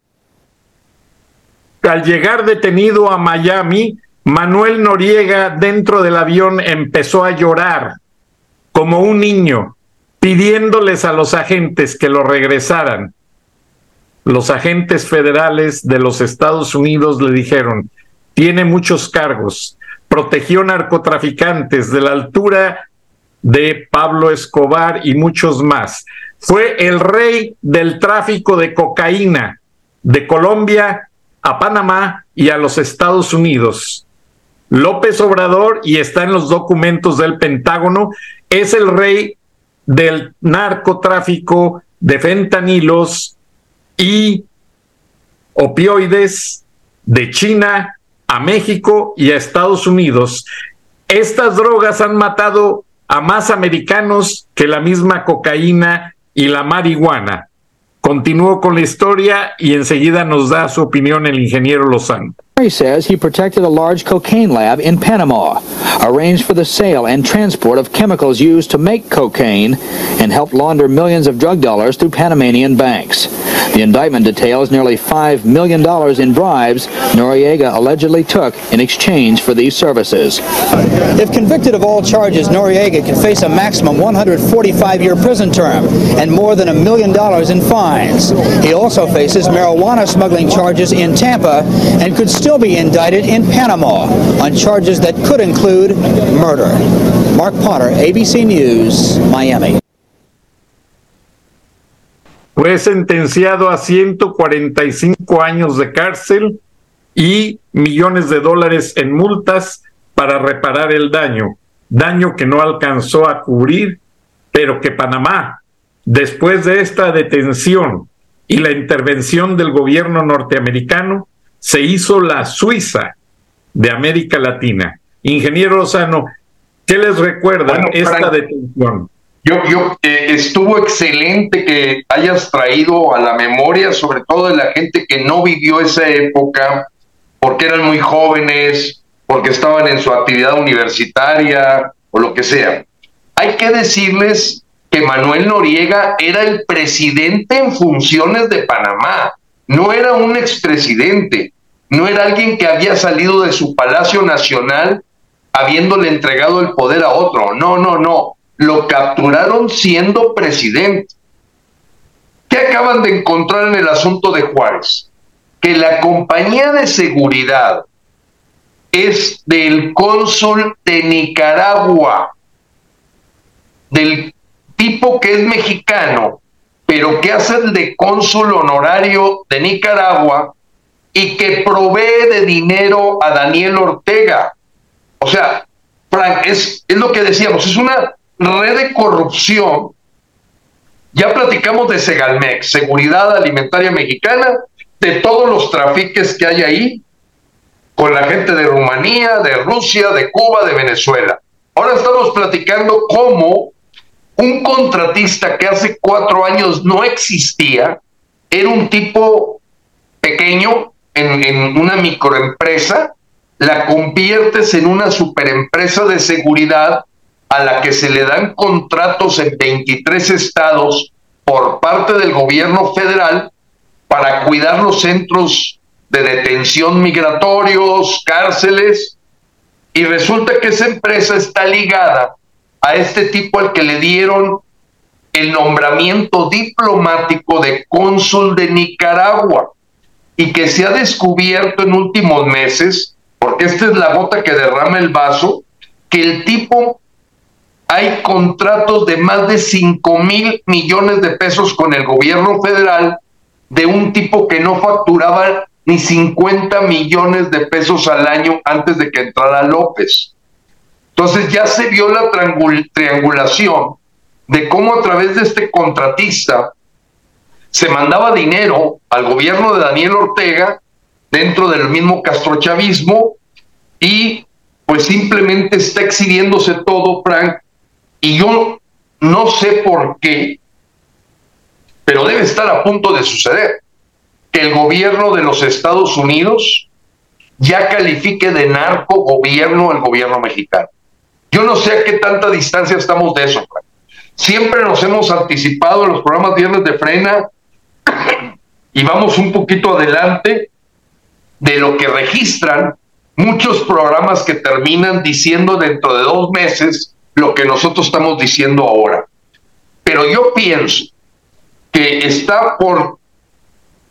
Al llegar detenido a Miami, Manuel Noriega dentro del avión empezó a llorar como un niño, pidiéndoles a los agentes que lo regresaran. Los agentes federales de los Estados Unidos le dijeron, tiene muchos cargos, protegió narcotraficantes de la altura de Pablo Escobar y muchos más. Fue el rey del tráfico de cocaína de Colombia a Panamá y a los Estados Unidos. López Obrador, y está en los documentos del Pentágono, es el rey del narcotráfico de fentanilos y opioides de China a México y a Estados Unidos. Estas drogas han matado a más americanos que la misma cocaína y la marihuana. Continúo con la historia y enseguida nos da su opinión el ingeniero Lozano. He says he protected a large cocaine lab in Panama, arranged for the sale and transport of chemicals used to make cocaine, and helped launder millions of drug dollars through Panamanian banks. The indictment details nearly $5 million in bribes Noriega allegedly took in exchange for these services. If convicted of all charges, Noriega could face a maximum 145-year prison term and more than a million dollars in fines. He also faces marijuana smuggling charges in Tampa and could still be indicted in Panama on charges that could include murder. Mark Potter, ABC News, Miami. Fue sentenciado a 145 años de cárcel y millones de dólares en multas para reparar el daño, daño que no alcanzó a cubrir, pero que Panamá, después de esta detención y la intervención del gobierno norteamericano, se hizo la Suiza de América Latina. Ingeniero Lozano, ¿qué les recuerda Bueno, esta Frank, detención? Yo, yo eh, estuvo excelente que hayas traído a la memoria, sobre todo de la gente que no vivió esa época, porque eran muy jóvenes, porque estaban en su actividad universitaria o lo que sea. Hay que decirles que Manuel Noriega era el presidente en funciones de Panamá, no era un expresidente, no era alguien que había salido de su Palacio Nacional habiéndole entregado el poder a otro, no, no, no, lo capturaron siendo presidente. ¿Qué acaban de encontrar en el asunto de Juárez? Que la compañía de seguridad es del cónsul de Nicaragua, del tipo que es mexicano, pero que hace el de cónsul honorario de Nicaragua y que provee de dinero a Daniel Ortega. O sea, Frank, es, es lo que decíamos, es una red de corrupción. Ya platicamos de Segalmex, Seguridad Alimentaria Mexicana, de todos los trafiques que hay ahí, con la gente de Rumanía, de Rusia, de Cuba, de Venezuela. Ahora estamos platicando cómo un contratista que hace cuatro años no existía, era un tipo pequeño en, en una microempresa, la conviertes en una superempresa de seguridad a la que se le dan contratos en 23 estados por parte del gobierno federal para cuidar los centros de detención migratorios, cárceles, y resulta que esa empresa está ligada a este tipo al que le dieron el nombramiento diplomático de cónsul de Nicaragua. y que se ha descubierto en últimos meses, porque esta es la gota que derrama el vaso, que el tipo hay contratos de más de 5 mil millones de pesos con el gobierno federal de un tipo que no facturaba ni 50 millones de pesos al año antes de que entrara López. Entonces ya se vio la triangulación de cómo a través de este contratista se mandaba dinero al gobierno de Daniel Ortega dentro del mismo castrochavismo y pues simplemente está exhibiéndose todo, Frank, y yo no sé por qué, pero debe estar a punto de suceder, que el gobierno de los Estados Unidos ya califique de narco gobierno el gobierno mexicano. Yo no sé a qué tanta distancia estamos de eso. Frank. Siempre nos hemos anticipado en los programas Viernes de Frena y vamos un poquito adelante de lo que registran muchos programas que terminan diciendo dentro de dos meses lo que nosotros estamos diciendo ahora. Pero yo pienso que está por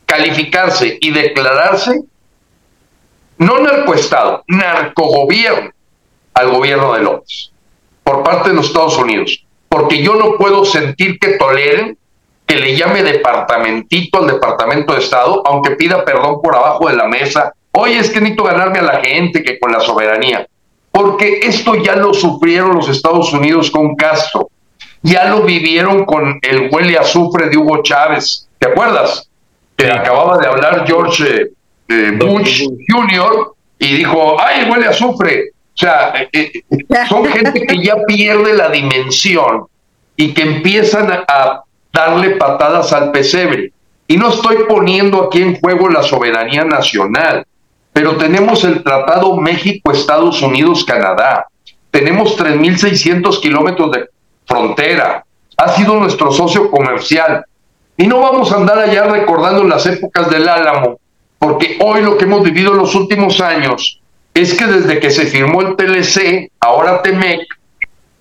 calificarse y declararse no narcoestado, narcogobierno al gobierno de López por parte de los Estados Unidos, porque yo no puedo sentir que toleren que le llame departamentito al Departamento de Estado, aunque pida perdón por abajo de la mesa. Oye, es que necesito ganarme a la gente que con la soberanía. Porque esto ya lo sufrieron los Estados Unidos con Castro. Ya lo vivieron con el huele azufre de Hugo Chávez. ¿Te acuerdas? Que acababa de hablar George eh, Bush Jr. y dijo, ay, huele azufre. O sea, eh, eh, son gente que ya pierde la dimensión y que empiezan a darle patadas al pesebre. Y no estoy poniendo aquí en juego la soberanía nacional, pero tenemos el Tratado México-Estados Unidos-Canadá. Tenemos 3.600 kilómetros de frontera. Ha sido nuestro socio comercial. Y no vamos a andar allá recordando las épocas del Álamo, porque hoy lo que hemos vivido en los últimos años es que desde que se firmó el TLC, ahora TEMEC,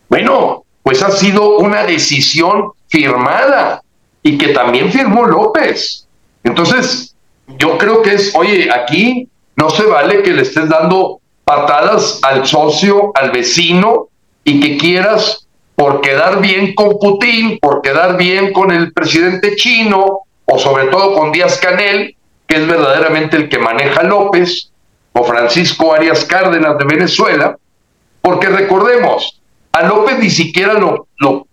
bueno, pues ha sido una decisión firmada y que también firmó López. Entonces, yo creo que es, oye, aquí no se vale que le estés dando patadas al socio, al vecino, y que quieras, por quedar bien con Putin, por quedar bien con el presidente chino, o sobre todo con Díaz Canel, que es verdaderamente el que maneja López, o Francisco Arias Cárdenas de Venezuela, porque recordemos, a López ni siquiera lo, lo,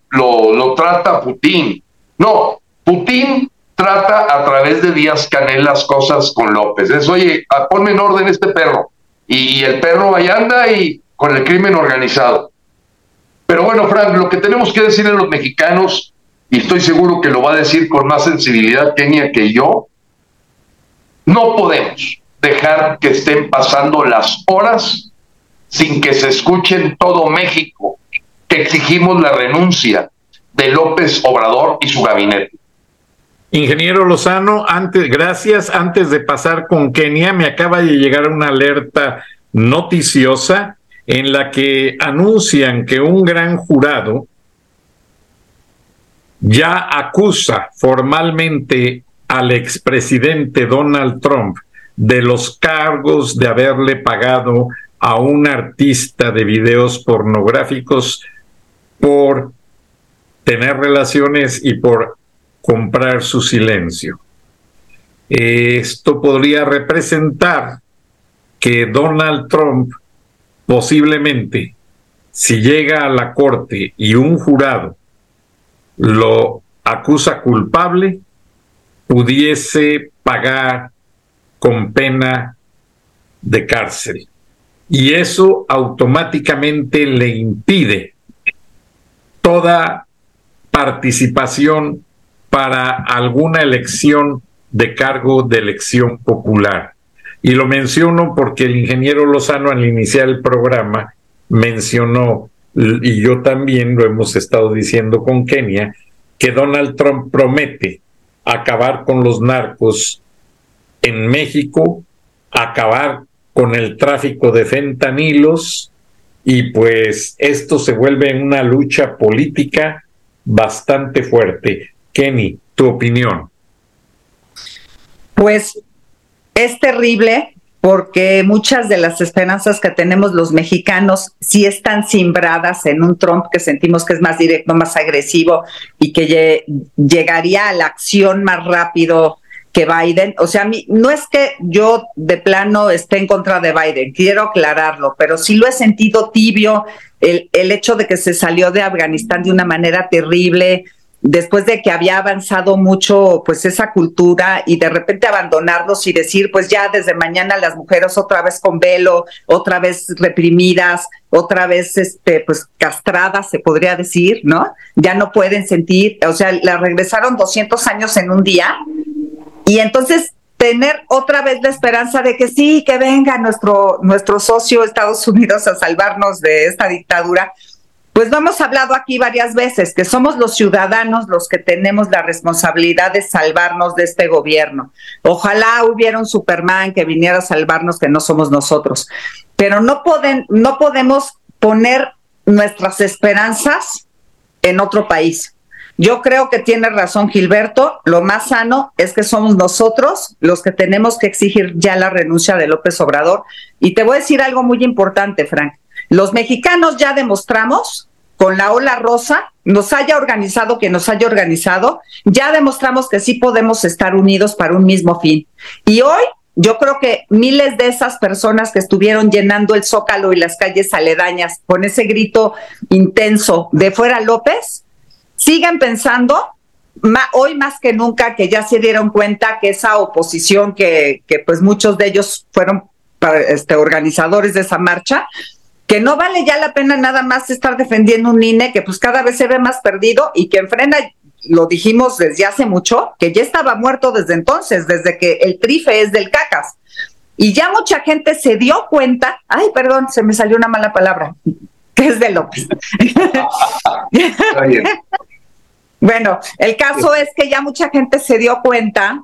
lo, trata Putin. No, Putin trata a través de Díaz Canel las cosas con López. Es, oye, ponme en orden este perro. Y, el perro ahí anda y con el crimen organizado. Pero bueno, Frank, lo que tenemos que decir a los mexicanos, y estoy seguro que lo va a decir con más sensibilidad Kenia que yo, no podemos dejar que estén pasando las horas sin que se escuche en todo México que exigimos la renuncia de López Obrador y su gabinete. Ingeniero Lozano, antes, gracias. Antes de pasar con Kenia, me acaba de llegar una alerta noticiosa en la que anuncian que un gran jurado ya acusa formalmente al expresidente Donald Trump de los cargos de haberle pagado a un artista de videos pornográficos por tener relaciones y por comprar su silencio. Esto podría representar que Donald Trump posiblemente, si llega a la corte y un jurado lo acusa culpable, pudiese pagar con pena de cárcel. Y eso automáticamente le impide toda participación para alguna elección de cargo de elección popular. Y lo menciono porque el ingeniero Lozano al iniciar el programa mencionó, y yo también lo hemos estado diciendo con Kenia, que Donald Trump promete acabar con los narcos en México, acabar con el tráfico de fentanilos y pues esto se vuelve una lucha política bastante fuerte. Kenny, tu opinión. Pues es terrible porque muchas de las esperanzas que tenemos los mexicanos sí están simbradas en un Trump que sentimos que es más directo, más agresivo y que llegaría a la acción más rápido que Biden. O sea, a mí, no es que yo de plano esté en contra de Biden, quiero aclararlo, pero sí lo he sentido tibio el, el hecho de que se salió de Afganistán de una manera terrible, después de que había avanzado mucho pues esa cultura y de repente abandonarlos y decir pues ya desde mañana las mujeres otra vez con velo, otra vez reprimidas, otra vez este pues castradas se podría decir, ¿no? Ya no pueden sentir, o sea, la regresaron 200 años en un día y entonces tener otra vez la esperanza de que sí, que venga nuestro nuestro socio Estados Unidos a salvarnos de esta dictadura, pues lo hemos hablado aquí varias veces, que somos los ciudadanos los que tenemos la responsabilidad de salvarnos de este gobierno. Ojalá hubiera un Superman que viniera a salvarnos, que no somos nosotros. Pero no, pueden, no podemos poner nuestras esperanzas en otro país. Yo creo que tiene razón Gilberto, lo más sano es que somos nosotros los que tenemos que exigir ya la renuncia de López Obrador. Y te voy a decir algo muy importante, Frank. Los mexicanos ya demostramos con la ola rosa, nos haya organizado que nos haya organizado, ya demostramos que sí podemos estar unidos para un mismo fin. Y hoy yo creo que miles de esas personas que estuvieron llenando el zócalo y las calles aledañas con ese grito intenso de fuera López, siguen pensando hoy más que nunca que ya se dieron cuenta que esa oposición que, que pues muchos de ellos fueron este, organizadores de esa marcha, que no vale ya la pena nada más estar defendiendo un INE que pues cada vez se ve más perdido y que enfrena, lo dijimos desde hace mucho, que ya estaba muerto desde entonces, desde que el trife es del cacas. Y ya mucha gente se dio cuenta, ay, perdón, se me salió una mala palabra, que es de López. bueno, el caso es que ya mucha gente se dio cuenta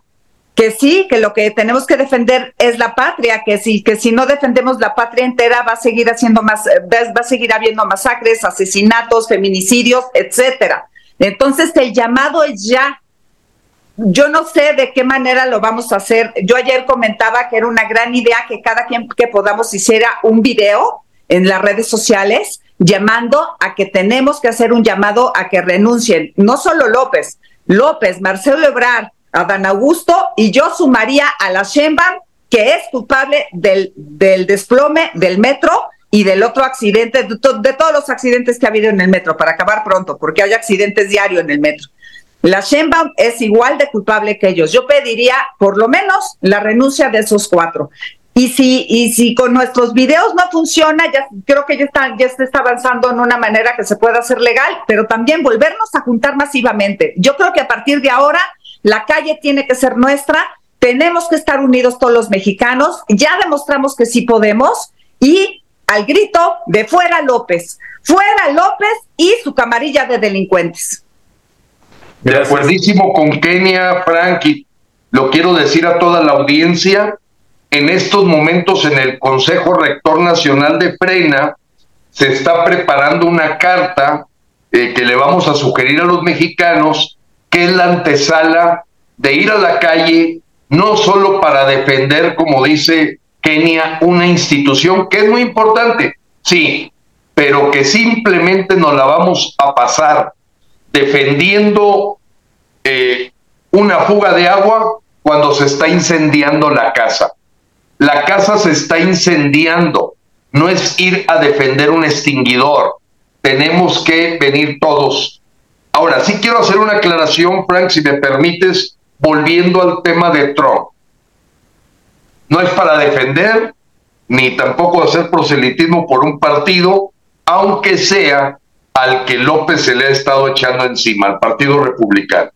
que sí, que lo que tenemos que defender es la patria, que sí, que si no defendemos la patria entera va a seguir haciendo más, eh, va a seguir habiendo masacres, asesinatos, feminicidios, etcétera. Entonces el llamado es ya. Yo no sé de qué manera lo vamos a hacer. Yo ayer comentaba que era una gran idea que cada quien que podamos hiciera un video en las redes sociales llamando a que tenemos que hacer un llamado a que renuncien, no solo López, López, Marcelo Ebrard, a Dan Augusto y yo sumaría a la Sheinbaum, que es culpable del, del desplome del metro y del otro accidente, de, todos los accidentes que ha habido en el metro, para acabar pronto, porque hay accidentes diarios en el metro. La Sheinbaum es igual de culpable que ellos. Yo pediría por lo menos la renuncia de esos cuatro. Y si, y si con nuestros videos no funciona, ya creo que ya está, ya se está avanzando en una manera que se pueda hacer legal, pero también volvernos a juntar masivamente. Yo creo que a partir de ahora la calle tiene que ser nuestra, tenemos que estar unidos todos los mexicanos, ya demostramos que sí podemos. Y al grito de fuera López, fuera López y su camarilla de delincuentes. De acuerdísimo con Kenia, Frank, y lo quiero decir a toda la audiencia, en estos momentos en el Consejo Rector Nacional de Frena se está preparando una carta eh, que le vamos a sugerir a los mexicanos que es la antesala de ir a la calle, no solo para defender, como dice Kenia, una institución que es muy importante, sí, pero que simplemente nos la vamos a pasar defendiendo eh, una fuga de agua cuando se está incendiando la casa. La casa se está incendiando, no es ir a defender un extinguidor. Tenemos que venir todos Ahora, sí quiero hacer una aclaración, Frank, si me permites, volviendo al tema de Trump. No es para defender, ni tampoco hacer proselitismo por un partido, aunque sea al que López se le ha estado echando encima, al Partido Republicano.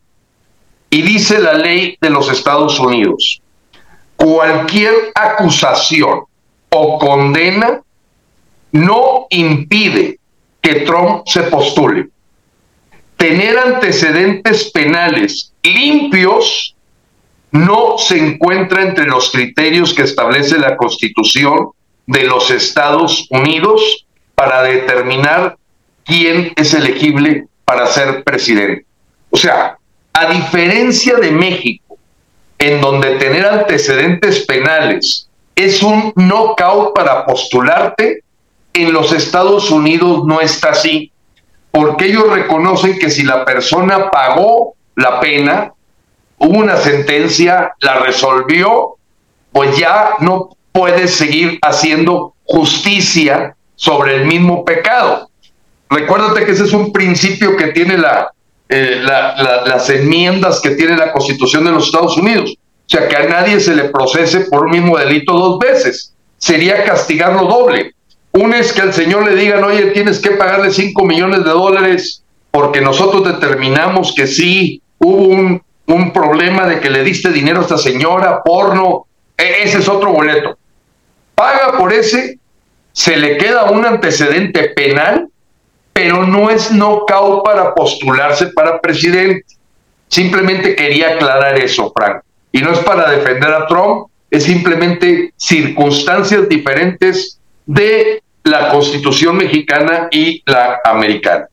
Y dice la ley de los Estados Unidos, cualquier acusación o condena no impide que Trump se postule tener antecedentes penales limpios no se encuentra entre los criterios que establece la Constitución de los Estados Unidos para determinar quién es elegible para ser presidente. O sea, a diferencia de México, en donde tener antecedentes penales es un knockout para postularte, en los Estados Unidos no está así, porque ellos reconocen que si la persona pagó la pena, hubo una sentencia, la resolvió, pues ya no puedes seguir haciendo justicia sobre el mismo pecado. Recuérdate que ese es un principio que tiene la, eh, las enmiendas que tiene la Constitución de los Estados Unidos. O sea, que a nadie se le procese por un mismo delito dos veces. Sería castigarlo doble. Uno es que al señor le digan, oye, tienes que pagarle 5 millones de dólares porque nosotros determinamos que sí hubo un, un problema de que le diste dinero a esta señora, porno. E, ese es otro boleto. Paga por ese, se le queda un antecedente penal, pero no es knockout para postularse para presidente. Simplemente quería aclarar eso, Frank. Y no es para defender a Trump, es simplemente circunstancias diferentes de la Constitución mexicana y la americana.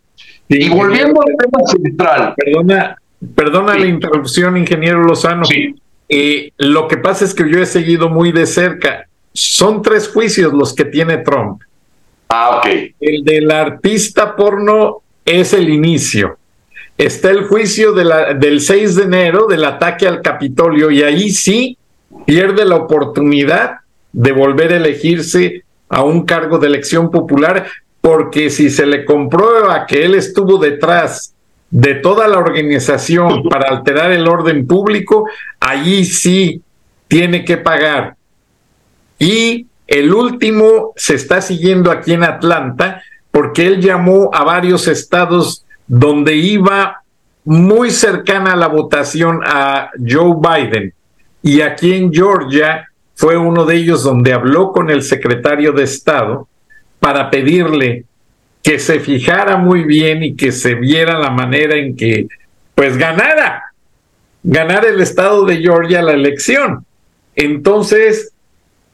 y volviendo al tema central. Perdona, perdona la interrupción, ingeniero Lozano. Sí. Eh, lo que pasa es que yo he seguido muy de cerca. Son tres juicios los que tiene Trump. Ah, ok. El del artista porno es el inicio. Está el juicio de la, del 6 de enero del ataque al Capitolio y ahí sí pierde la oportunidad de volver a elegirse a un cargo de elección popular, porque si se le comprueba que él estuvo detrás de toda la organización para alterar el orden público, allí sí tiene que pagar. Y el último se está siguiendo aquí en Atlanta porque él llamó a varios estados donde iba muy cercana a la votación a Joe Biden. Y aquí en Georgia fue uno de ellos donde habló con el secretario de Estado para pedirle que se fijara muy bien y que se viera la manera en que pues ganara, ganara el estado de Georgia la elección. Entonces,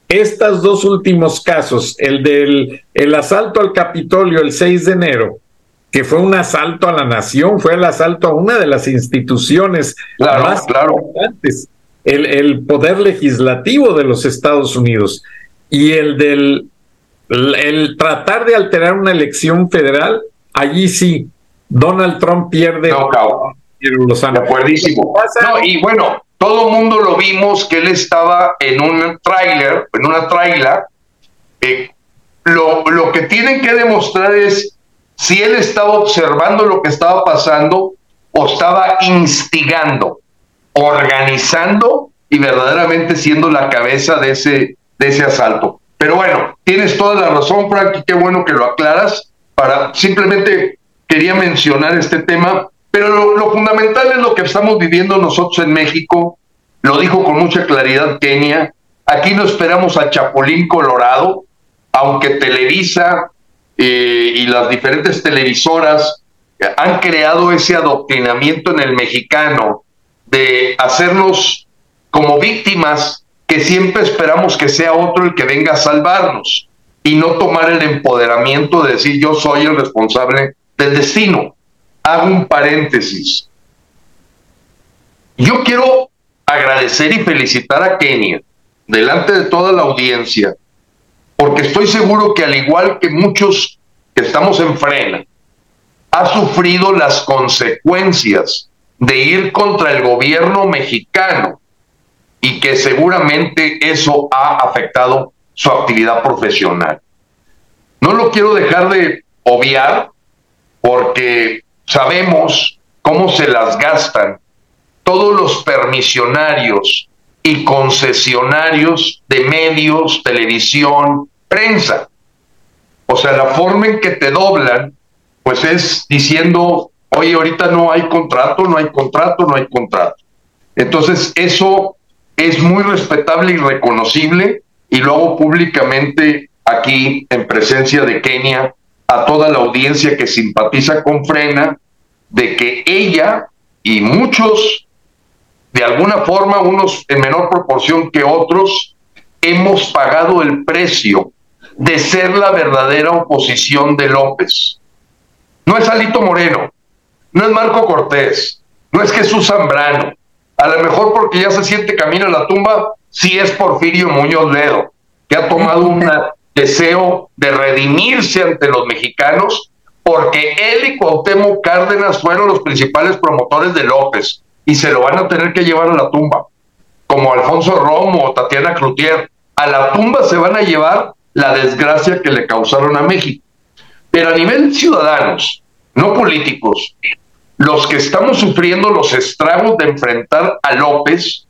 estos dos últimos casos, el del el asalto al Capitolio el 6 de enero, que fue un asalto a la nación, fue el asalto a una de las instituciones más importantes el, poder legislativo de los Estados Unidos y el del el tratar de alterar una elección federal, allí sí, Donald Trump pierde. No, De acuerdísimo. y bueno, todo el mundo lo vimos que él estaba en un tráiler, en una traila. Eh, lo, lo que tienen que demostrar es si él estaba observando lo que estaba pasando o estaba instigando organizando y verdaderamente siendo la cabeza de ese, de ese asalto. Pero bueno, tienes toda la razón, Frank, qué bueno que lo aclaras. Para simplemente quería mencionar este tema, pero lo, lo fundamental es lo que estamos viviendo nosotros en México. Lo dijo con mucha claridad Kenia. Aquí no esperamos a Chapulín Colorado, aunque Televisa eh, y las diferentes televisoras han creado ese adoctrinamiento en el mexicano de hacernos como víctimas que siempre esperamos que sea otro el que venga a salvarnos y no tomar el empoderamiento de decir yo soy el responsable del destino. Hago un paréntesis. Yo quiero agradecer y felicitar a Kenia delante de toda la audiencia, porque estoy seguro que al igual que muchos que estamos en frena, ha sufrido las consecuencias de ir contra el gobierno mexicano y que seguramente eso ha afectado su actividad profesional. No lo quiero dejar de obviar porque sabemos cómo se las gastan todos los permisionarios y concesionarios de medios, televisión, prensa. O sea, la forma en que te doblan, pues es diciendo Oye, ahorita no hay contrato, no hay contrato, no hay contrato. Entonces, eso es muy respetable y reconocible y luego públicamente aquí en presencia de Kenia a toda la audiencia que simpatiza con Frena de que ella y muchos de alguna forma unos en menor proporción que otros hemos pagado el precio de ser la verdadera oposición de López. No es Alito Moreno, no es Marco Cortés, no es Jesús Zambrano. a lo mejor porque ya se siente camino a la tumba, sí es Porfirio Muñoz Ledo, que ha tomado un deseo de redimirse ante los mexicanos, porque él y Cuauhtémoc Cárdenas fueron los principales promotores de López y se lo van a tener que llevar a la tumba, como Alfonso Romo o Tatiana Cloutier. A la tumba se van a llevar la desgracia que le causaron a México. Pero a nivel ciudadanos, no políticos, los que estamos sufriendo los estragos de enfrentar a López,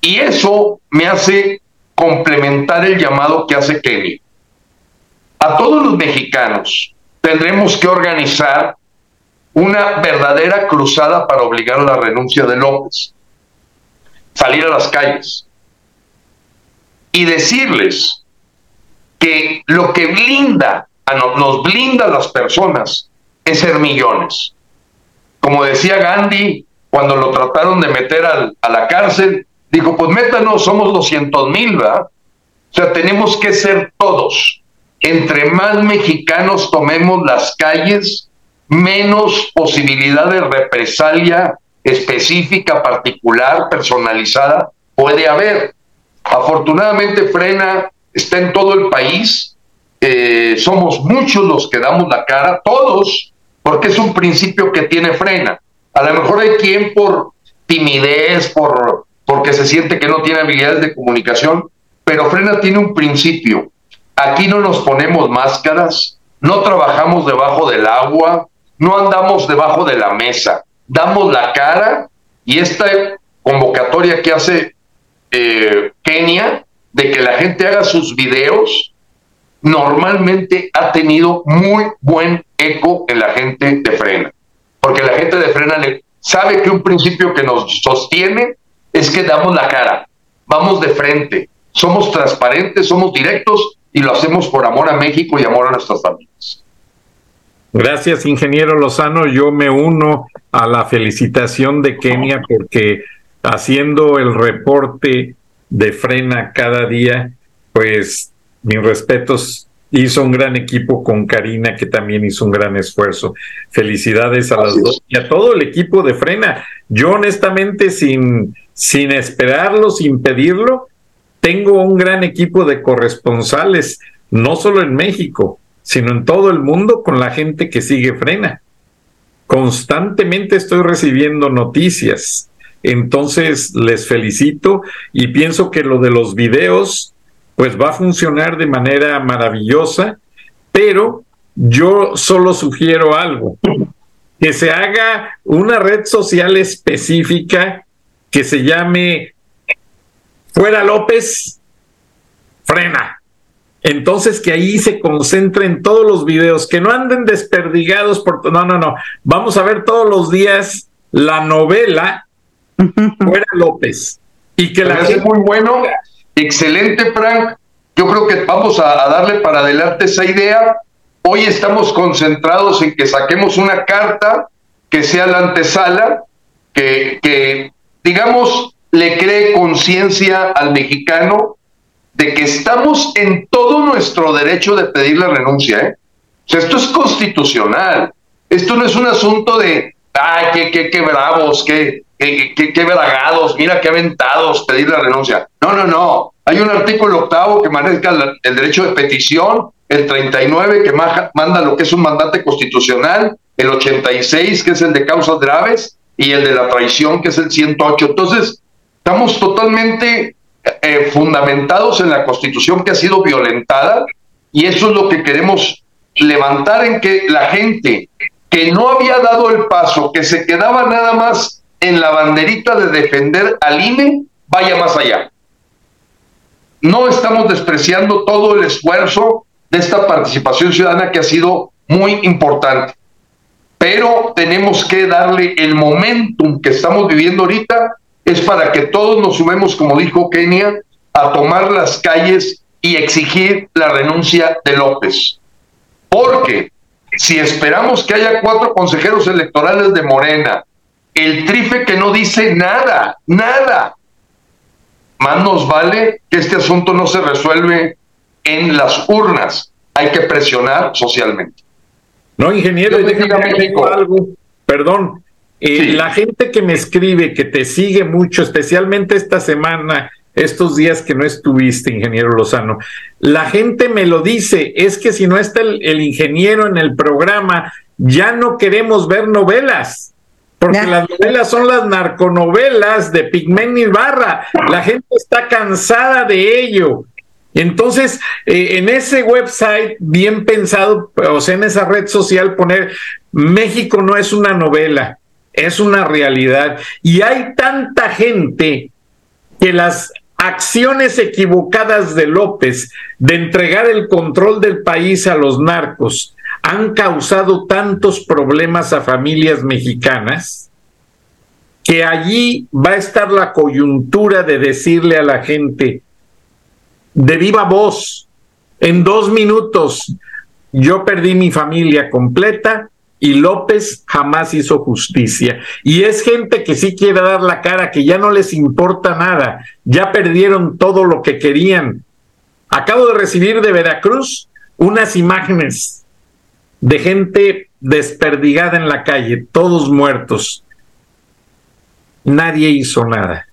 y eso me hace complementar el llamado que hace Kenny. A todos los mexicanos tendremos que organizar una verdadera cruzada para obligar a la renuncia de López, salir a las calles y decirles que lo que blinda, a nos blinda a las personas es ser millones. Como decía Gandhi cuando lo trataron de meter a la cárcel, dijo, pues métanos, somos 200 mil, ¿verdad? O sea, tenemos que ser todos. Entre más mexicanos tomemos las calles, menos posibilidad de represalia específica, particular, personalizada puede haber. Afortunadamente Frena está en todo el país, eh, somos muchos los que damos la cara, todos, porque es un principio que tiene Frena. A lo mejor hay quien por timidez, por porque se siente que no tiene habilidades de comunicación, pero Frena tiene un principio. Aquí no nos ponemos máscaras, no trabajamos debajo del agua, no andamos debajo de la mesa, damos la cara y esta convocatoria que hace eh, Kenia de que la gente haga sus videos, normalmente ha tenido muy buen eco en la gente de Frena, porque la gente de Frena le, sabe que un principio que nos sostiene es que damos la cara, vamos de frente, somos transparentes, somos directos y lo hacemos por amor a México y amor a nuestras familias. Gracias, ingeniero Lozano. Yo me uno a la felicitación de Kenia porque haciendo el reporte de frena cada día, pues mis respetos, hizo un gran equipo con Karina, que también hizo un gran esfuerzo. Felicidades a las dos y a todo el equipo de frena. Yo honestamente, sin, sin esperarlo, sin pedirlo, tengo un gran equipo de corresponsales, no solo en México, sino en todo el mundo con la gente que sigue frena. Constantemente estoy recibiendo noticias. Entonces les felicito y pienso que lo de los videos pues va a funcionar de manera maravillosa, pero yo solo sugiero algo, que se haga una red social específica que se llame Fuera López, frena. Entonces que ahí se concentren todos los videos, que no anden desperdigados por... No, no, no. Vamos a ver todos los días la novela Fuera López. Y que la gente... muy bueno, excelente, Frank. Yo creo que vamos a, darle para adelante esa idea. Hoy estamos concentrados en que saquemos una carta que sea la antesala, que, digamos, le cree conciencia al mexicano de que estamos en todo nuestro derecho de pedir la renuncia. ¿eh? O sea, esto es constitucional. Esto no es un asunto de, ay, qué, qué, qué bravos, qué, qué, qué, mira qué aventados pedir la renuncia. No, no, no. Hay un artículo octavo que maneja el derecho de petición, el 39 que manda lo que es un mandante constitucional, el 86 que es el de causas graves y el de la traición que es el 108. Entonces, estamos totalmente eh, fundamentados en la constitución que ha sido violentada y eso es lo que queremos levantar en que la gente que no había dado el paso, que se quedaba nada más en la banderita de defender al INE, vaya más allá. No estamos despreciando todo el esfuerzo de esta participación ciudadana que ha sido muy importante, pero tenemos que darle el momentum que estamos viviendo ahorita es para que todos nos sumemos, como dijo Kenia, a tomar las calles y exigir la renuncia de López. Porque si esperamos que haya cuatro consejeros electorales de Morena, el trife que no dice nada, nada, más nos vale que este asunto no se resuelve en las urnas. Hay que presionar socialmente. No, ingeniero, déjame algo. Perdón, Eh, la gente que me escribe, que te sigue mucho, especialmente esta semana, estos días que no estuviste, ingeniero Lozano, la gente me lo dice, es que si no está el, ingeniero en el programa, ya no queremos ver novelas. Porque las novelas son las narconovelas de Pigmeni Barra. La gente está cansada de ello. Entonces, eh, en ese website, bien pensado, o sea, en esa red social, poner México no es una novela, es una realidad. Y hay tanta gente que las acciones equivocadas de López de entregar el control del país a los narcos han causado tantos problemas a familias mexicanas que allí va a estar la coyuntura de decirle a la gente de viva voz, en dos minutos, yo perdí mi familia completa, y López jamás hizo justicia. Y es gente que sí quiere dar la cara, que ya no les importa nada, ya perdieron todo lo que querían. Acabo de recibir de Veracruz unas imágenes de gente desperdigada en la calle, todos muertos. Nadie hizo nada.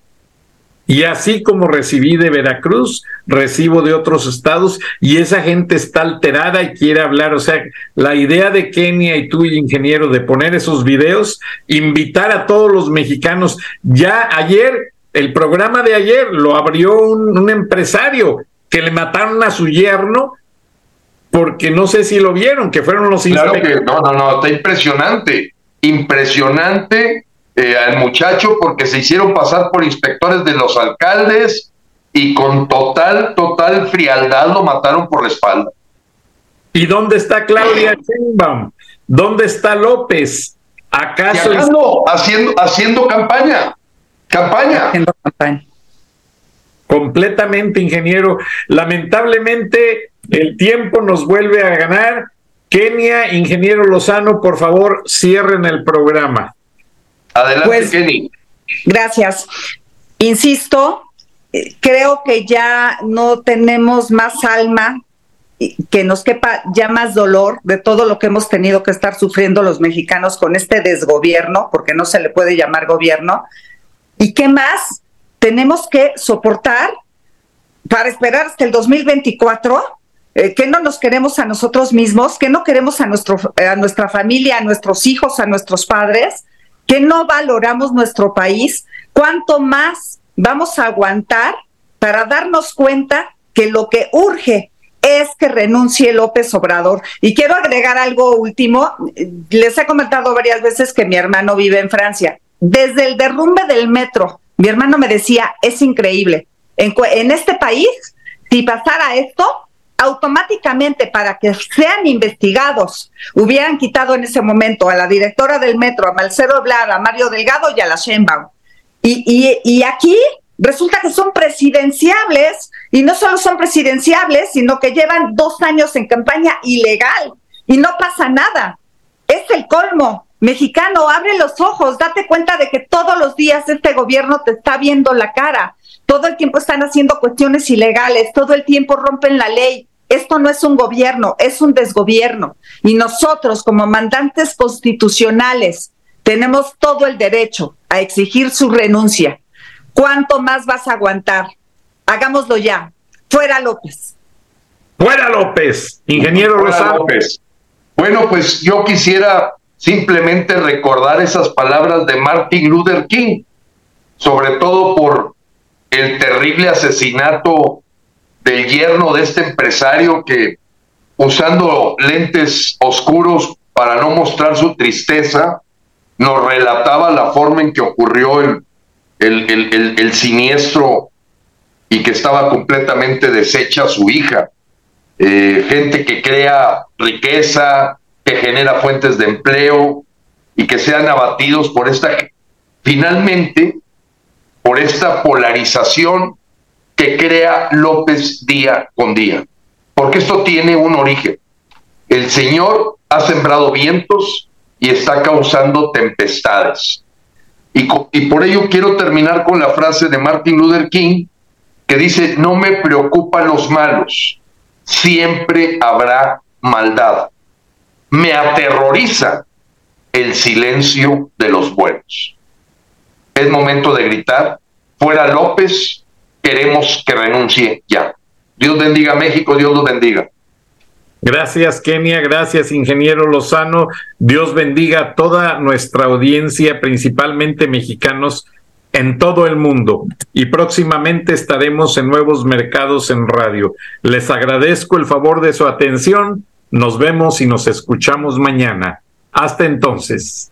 Y así como recibí de Veracruz, recibo de otros estados y esa gente está alterada y quiere hablar. O sea, la idea de Kenia y tú, ingeniero, de poner esos videos, invitar a todos los mexicanos. Ya ayer, el programa de ayer lo abrió un, empresario que le mataron a su yerno porque no sé si lo vieron, que fueron los claro que no, no, no, está impresionante, impresionante eh, al muchacho porque se hicieron pasar por inspectores de los alcaldes y con total, total frialdad lo mataron por la espalda. ¿Y dónde está Claudia Sheinbaum? ¿Dónde está López? ¿Acaso haciendo, haciendo campaña? Campaña. Haciendo campaña. Completamente, ingeniero. Lamentablemente, el tiempo nos vuelve a ganar. Kenia, ingeniero Lozano, por favor, cierren el programa. Adelante, pues, Kenny. Gracias. Insisto, eh, creo que ya no tenemos más alma que nos quepa ya más dolor de todo lo que hemos tenido que estar sufriendo los mexicanos con este desgobierno, porque no se le puede llamar gobierno. ¿Y qué más tenemos que soportar para esperar hasta el 2024? Eh, que no nos queremos a nosotros mismos, que no queremos a, nuestro, a nuestra familia, a nuestros hijos, a nuestros padres, que no valoramos nuestro país, ¿cuánto más vamos a aguantar para darnos cuenta que lo que urge es que renuncie López Obrador. Y quiero agregar algo último. Les he comentado varias veces que mi hermano vive en Francia. Desde el derrumbe del metro, mi hermano me decía, es increíble. En, en este país, si pasara esto, automáticamente para que sean investigados hubieran quitado en ese momento a la directora del metro, a Marcelo Blar, a Mario Delgado y a la Sheinbaum. Y, y, y aquí resulta que son presidenciables y no solo son presidenciables, sino que llevan dos años en campaña ilegal y no pasa nada. Es el colmo. Mexicano, abre los ojos, date cuenta de que todos los días este gobierno te está viendo la cara todo el tiempo están haciendo cuestiones ilegales, todo el tiempo rompen la ley. Esto no es un gobierno, es un desgobierno. Y nosotros, como mandantes constitucionales, tenemos todo el derecho a exigir su renuncia. ¿Cuánto más vas a aguantar? Hagámoslo ya. Fuera López. Fuera López, ingeniero. López. Bueno, pues yo quisiera simplemente recordar esas palabras de Martin Luther King, sobre todo por el terrible asesinato del yerno de este empresario que usando lentes oscuros para no mostrar su tristeza, nos relataba la forma en que ocurrió el, el, siniestro y que estaba completamente deshecha su hija. Eh, gente que crea riqueza, que genera fuentes de empleo y que sean abatidos por esta... Finalmente, por esta polarización que crea López día con día. Porque esto tiene un origen. El Señor ha sembrado vientos y está causando tempestades. Y, y, por ello quiero terminar con la frase de Martin Luther King que dice, no me preocupan los malos, siempre habrá maldad. Me aterroriza el silencio de los buenos. Es momento de gritar, fuera López, queremos que renuncie ya. Dios bendiga a México, Dios los bendiga. Gracias, Kenia. Gracias, ingeniero Lozano. Dios bendiga a toda nuestra audiencia, principalmente mexicanos en todo el mundo. Y próximamente estaremos en nuevos mercados en radio. Les agradezco el favor de su atención. Nos vemos y nos escuchamos mañana. Hasta entonces.